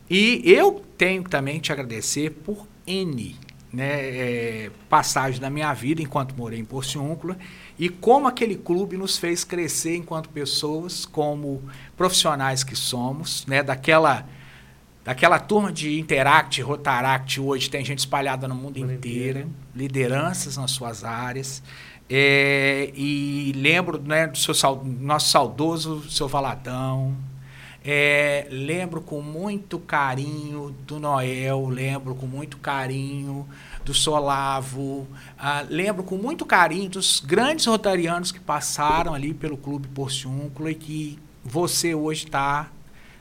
E eu tenho também te agradecer por N né, é, passagens da minha vida enquanto morei em Porciúncula e como aquele clube nos fez crescer enquanto pessoas, como profissionais que somos, né, daquela daquela turma de Interact, Rotaract, hoje tem gente espalhada no mundo inteiro, lideranças nas suas áreas. É, e lembro né, do seu, nosso saudoso seu Valadão. É, lembro com muito carinho do Noel, lembro com muito carinho do Solavo, ah, lembro com muito carinho dos grandes rotarianos que passaram ali pelo Clube Porciúnculo e que você hoje está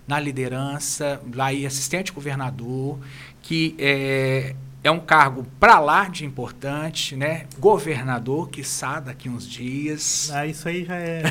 na liderança, lá aí assistente governador, que é, é um cargo para lá de importante, né? Governador, que daqui uns dias. Ah, isso aí já é.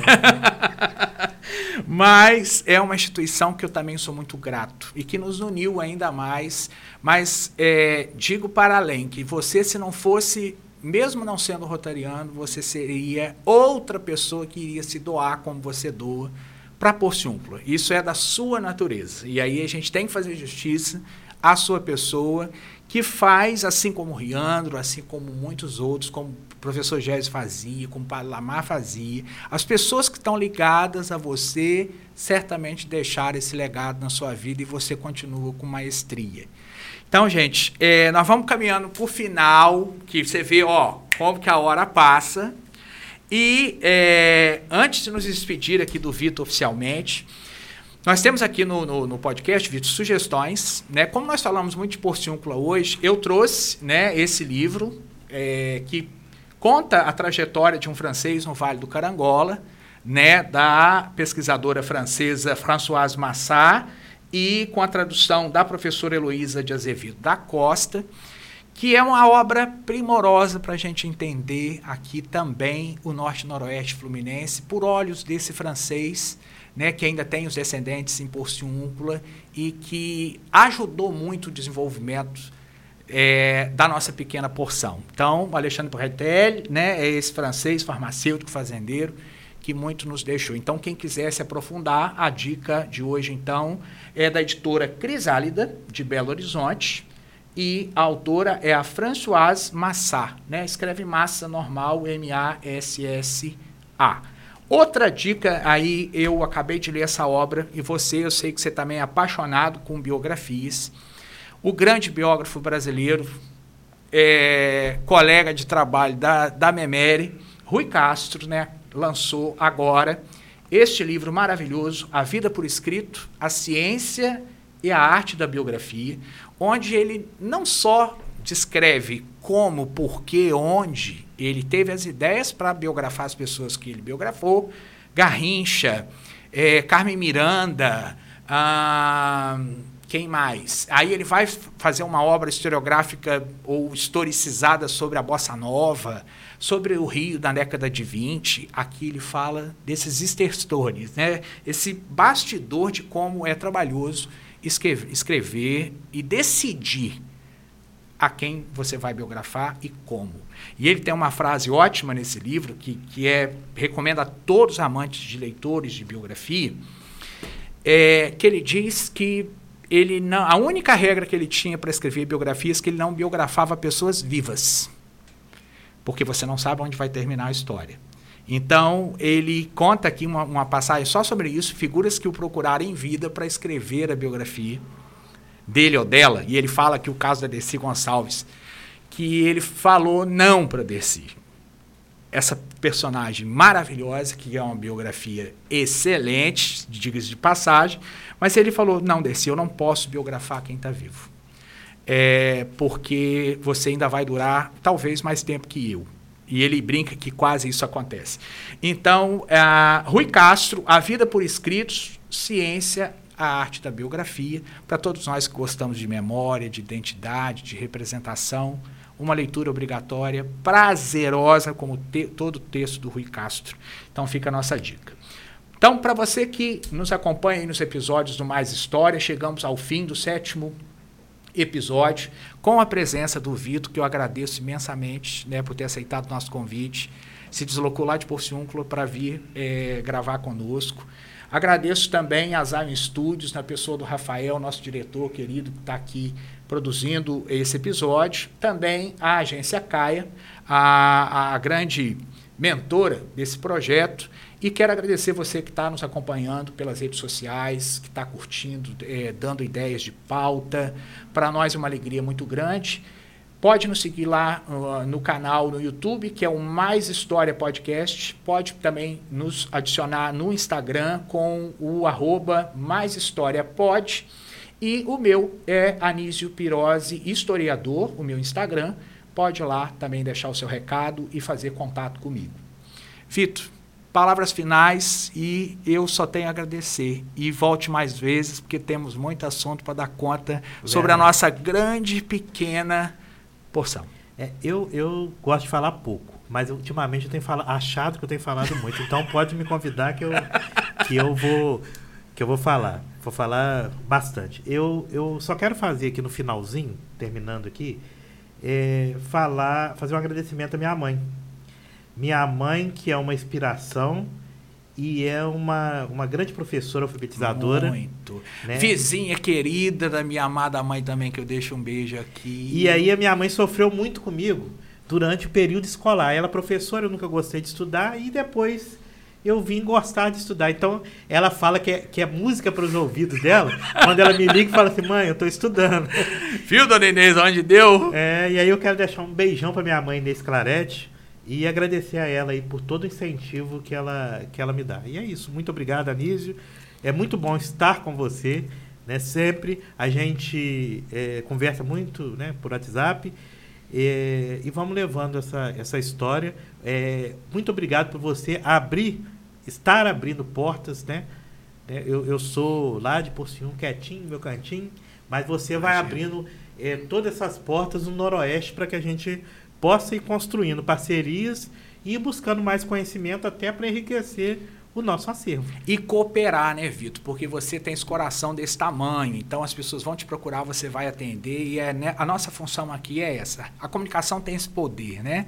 mas é uma instituição que eu também sou muito grato e que nos uniu ainda mais. Mas é, digo para além que você, se não fosse, mesmo não sendo rotariano, você seria outra pessoa que iria se doar como você doa para Porciúncula. Isso é da sua natureza. E aí a gente tem que fazer justiça à sua pessoa que faz, assim como o Riandro, assim como muitos outros, como o professor Gésio fazia, como o Padre Lamar fazia, as pessoas que estão ligadas a você certamente deixaram esse legado na sua vida e você continua com maestria. Então, gente, é, nós vamos caminhando para o final, que você vê, ó, como que a hora passa. E é, antes de nos despedir aqui do Vitor oficialmente, Nós temos aqui no, no, no, podcast, Vitor, sugestões. Né? Como nós falamos muito de porciúncula hoje, eu trouxe né, esse livro é, que conta a trajetória de um francês no Vale do Carangola, né, da pesquisadora francesa Françoise Massat, e com a tradução da professora Heloísa de Azevedo da Costa, que é uma obra primorosa para a gente entender aqui também o Norte Noroeste Fluminense por olhos desse francês, né, que ainda tem os descendentes em Porciúncula e que ajudou muito o desenvolvimento é, da nossa pequena porção. Então, Alexandre Porretel né, é esse francês farmacêutico fazendeiro que muito nos deixou. Então, quem quiser se aprofundar, a dica de hoje, então, é da editora Crisálida, de Belo Horizonte, e a autora é a Françoise Massat, né? Escreve massa normal, M-A-S-S-A. Outra dica aí, eu acabei de ler essa obra e você, eu sei que você também é apaixonado com biografias. O grande biógrafo brasileiro, é, colega de trabalho da, da Memere, Rui Castro, né? Lançou agora este livro maravilhoso, A Vida por Escrito, a Ciência e a Arte da Biografia onde ele não só descreve como, porquê, onde ele teve as ideias para biografar as pessoas que ele biografou, Garrincha, é, Carmen Miranda, ah, quem mais? Aí ele vai fazer uma obra historiográfica ou historicizada sobre a Bossa Nova, sobre o Rio da década de 20. Aqui ele fala desses estertores, né? esse bastidor de como é trabalhoso escrever, escrever e decidir a quem você vai biografar e como. E ele tem uma frase ótima nesse livro, que, que é recomenda a todos os amantes de leitores de biografia, é, que ele diz que ele não, a única regra que ele tinha para escrever biografias é que ele não biografava pessoas vivas, porque você não sabe onde vai terminar a história. Então, ele conta aqui uma, uma passagem só sobre isso, figuras que o procuraram em vida para escrever a biografia dele ou dela, e ele fala que o caso da Desi Gonçalves, que ele falou não para Desi. Essa personagem maravilhosa, que é uma biografia excelente, diga-se de passagem, mas ele falou: não, Desi, eu não posso biografar quem está vivo. É, porque você ainda vai durar talvez mais tempo que eu. E ele brinca que quase isso acontece. Então, Rui Castro, A Vida por Escritos, Ciência, a Arte da Biografia, para todos nós que gostamos de memória, de identidade, de representação, uma leitura obrigatória, prazerosa, como te, todo o texto do Rui Castro. Então, fica a nossa dica. Então, para você que nos acompanha nos episódios do Mais História, chegamos ao fim do sétimo episódio, com a presença do Vitor, que eu agradeço imensamente né, por ter aceitado o nosso convite. Se deslocou lá de Porciúncula para vir é, gravar conosco. Agradeço também a Zion Studios, na pessoa do Rafael, nosso diretor querido, que está aqui produzindo esse episódio. Também a agência Caia, a, a grande mentora desse projeto. E quero agradecer você que está nos acompanhando pelas redes sociais, que está curtindo, é, dando ideias de pauta. Para nós é uma alegria muito grande. Pode nos seguir lá uh, no canal no YouTube, que é o Mais História Podcast. Pode também nos adicionar no Instagram com o arroba Mais História Pod. E o meu é Anísio Pirose, historiador, o meu Instagram. Pode lá também deixar o seu recado e fazer contato comigo. Vitor, palavras finais e eu só tenho a agradecer. E volte mais vezes, porque temos muito assunto para dar conta sobre a nossa grande pequena porção. É, eu, eu gosto de falar pouco, mas ultimamente eu tenho falado, achado que eu tenho falado muito. Então pode me convidar que eu, que eu vou que eu vou falar. Vou falar bastante. Eu, eu só quero fazer aqui no finalzinho, terminando aqui, é, falar, fazer um agradecimento à minha mãe, minha mãe, que é uma inspiração e é uma, uma grande professora alfabetizadora. Muito. Né? Vizinha querida da minha amada mãe também, que eu deixo um beijo aqui. E aí a minha mãe sofreu muito comigo durante o período escolar. Ela, professora, eu nunca gostei de estudar e depois eu vim gostar de estudar. Então, ela fala que é, que é música para os ouvidos dela, quando ela me liga e fala assim, mãe, eu estou estudando. Viu, dona Inês, onde deu? É, e aí eu quero deixar um beijão para minha mãe, Inês Clarete, e agradecer a ela aí por todo o incentivo que ela, que ela me dá. E é isso. Muito obrigado, Anísio. É muito bom estar com você. Né? Sempre a gente é, conversa muito né, por WhatsApp é, e vamos levando essa, essa história. É, muito obrigado por você abrir, estar abrindo portas. Né? É, eu, eu sou lá de Porciúncula, quietinho, meu cantinho, mas você vai abrindo é, todas essas portas no Noroeste para que a gente possa ir construindo parcerias e buscando mais conhecimento até para enriquecer o nosso acervo. E cooperar, né, Vitor? Porque você tem esse coração desse tamanho, então as pessoas vão te procurar, você vai atender, e é, né, a nossa função aqui é essa. A comunicação tem esse poder, né?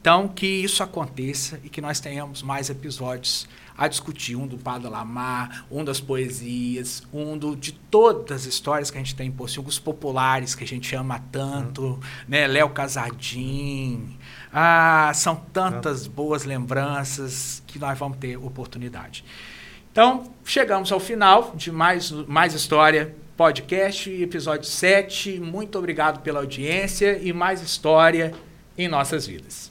Então, que isso aconteça e que nós tenhamos mais episódios a discutir, um do Padre Lamar, um das poesias, um do, de todas as histórias que a gente tem por si, os populares que a gente ama tanto, uhum. né? Léo Casadim, ah, são tantas boas lembranças que nós vamos ter oportunidade. Então, chegamos ao final de mais, mais história podcast, episódio 7. Muito obrigado pela audiência e mais história em nossas vidas.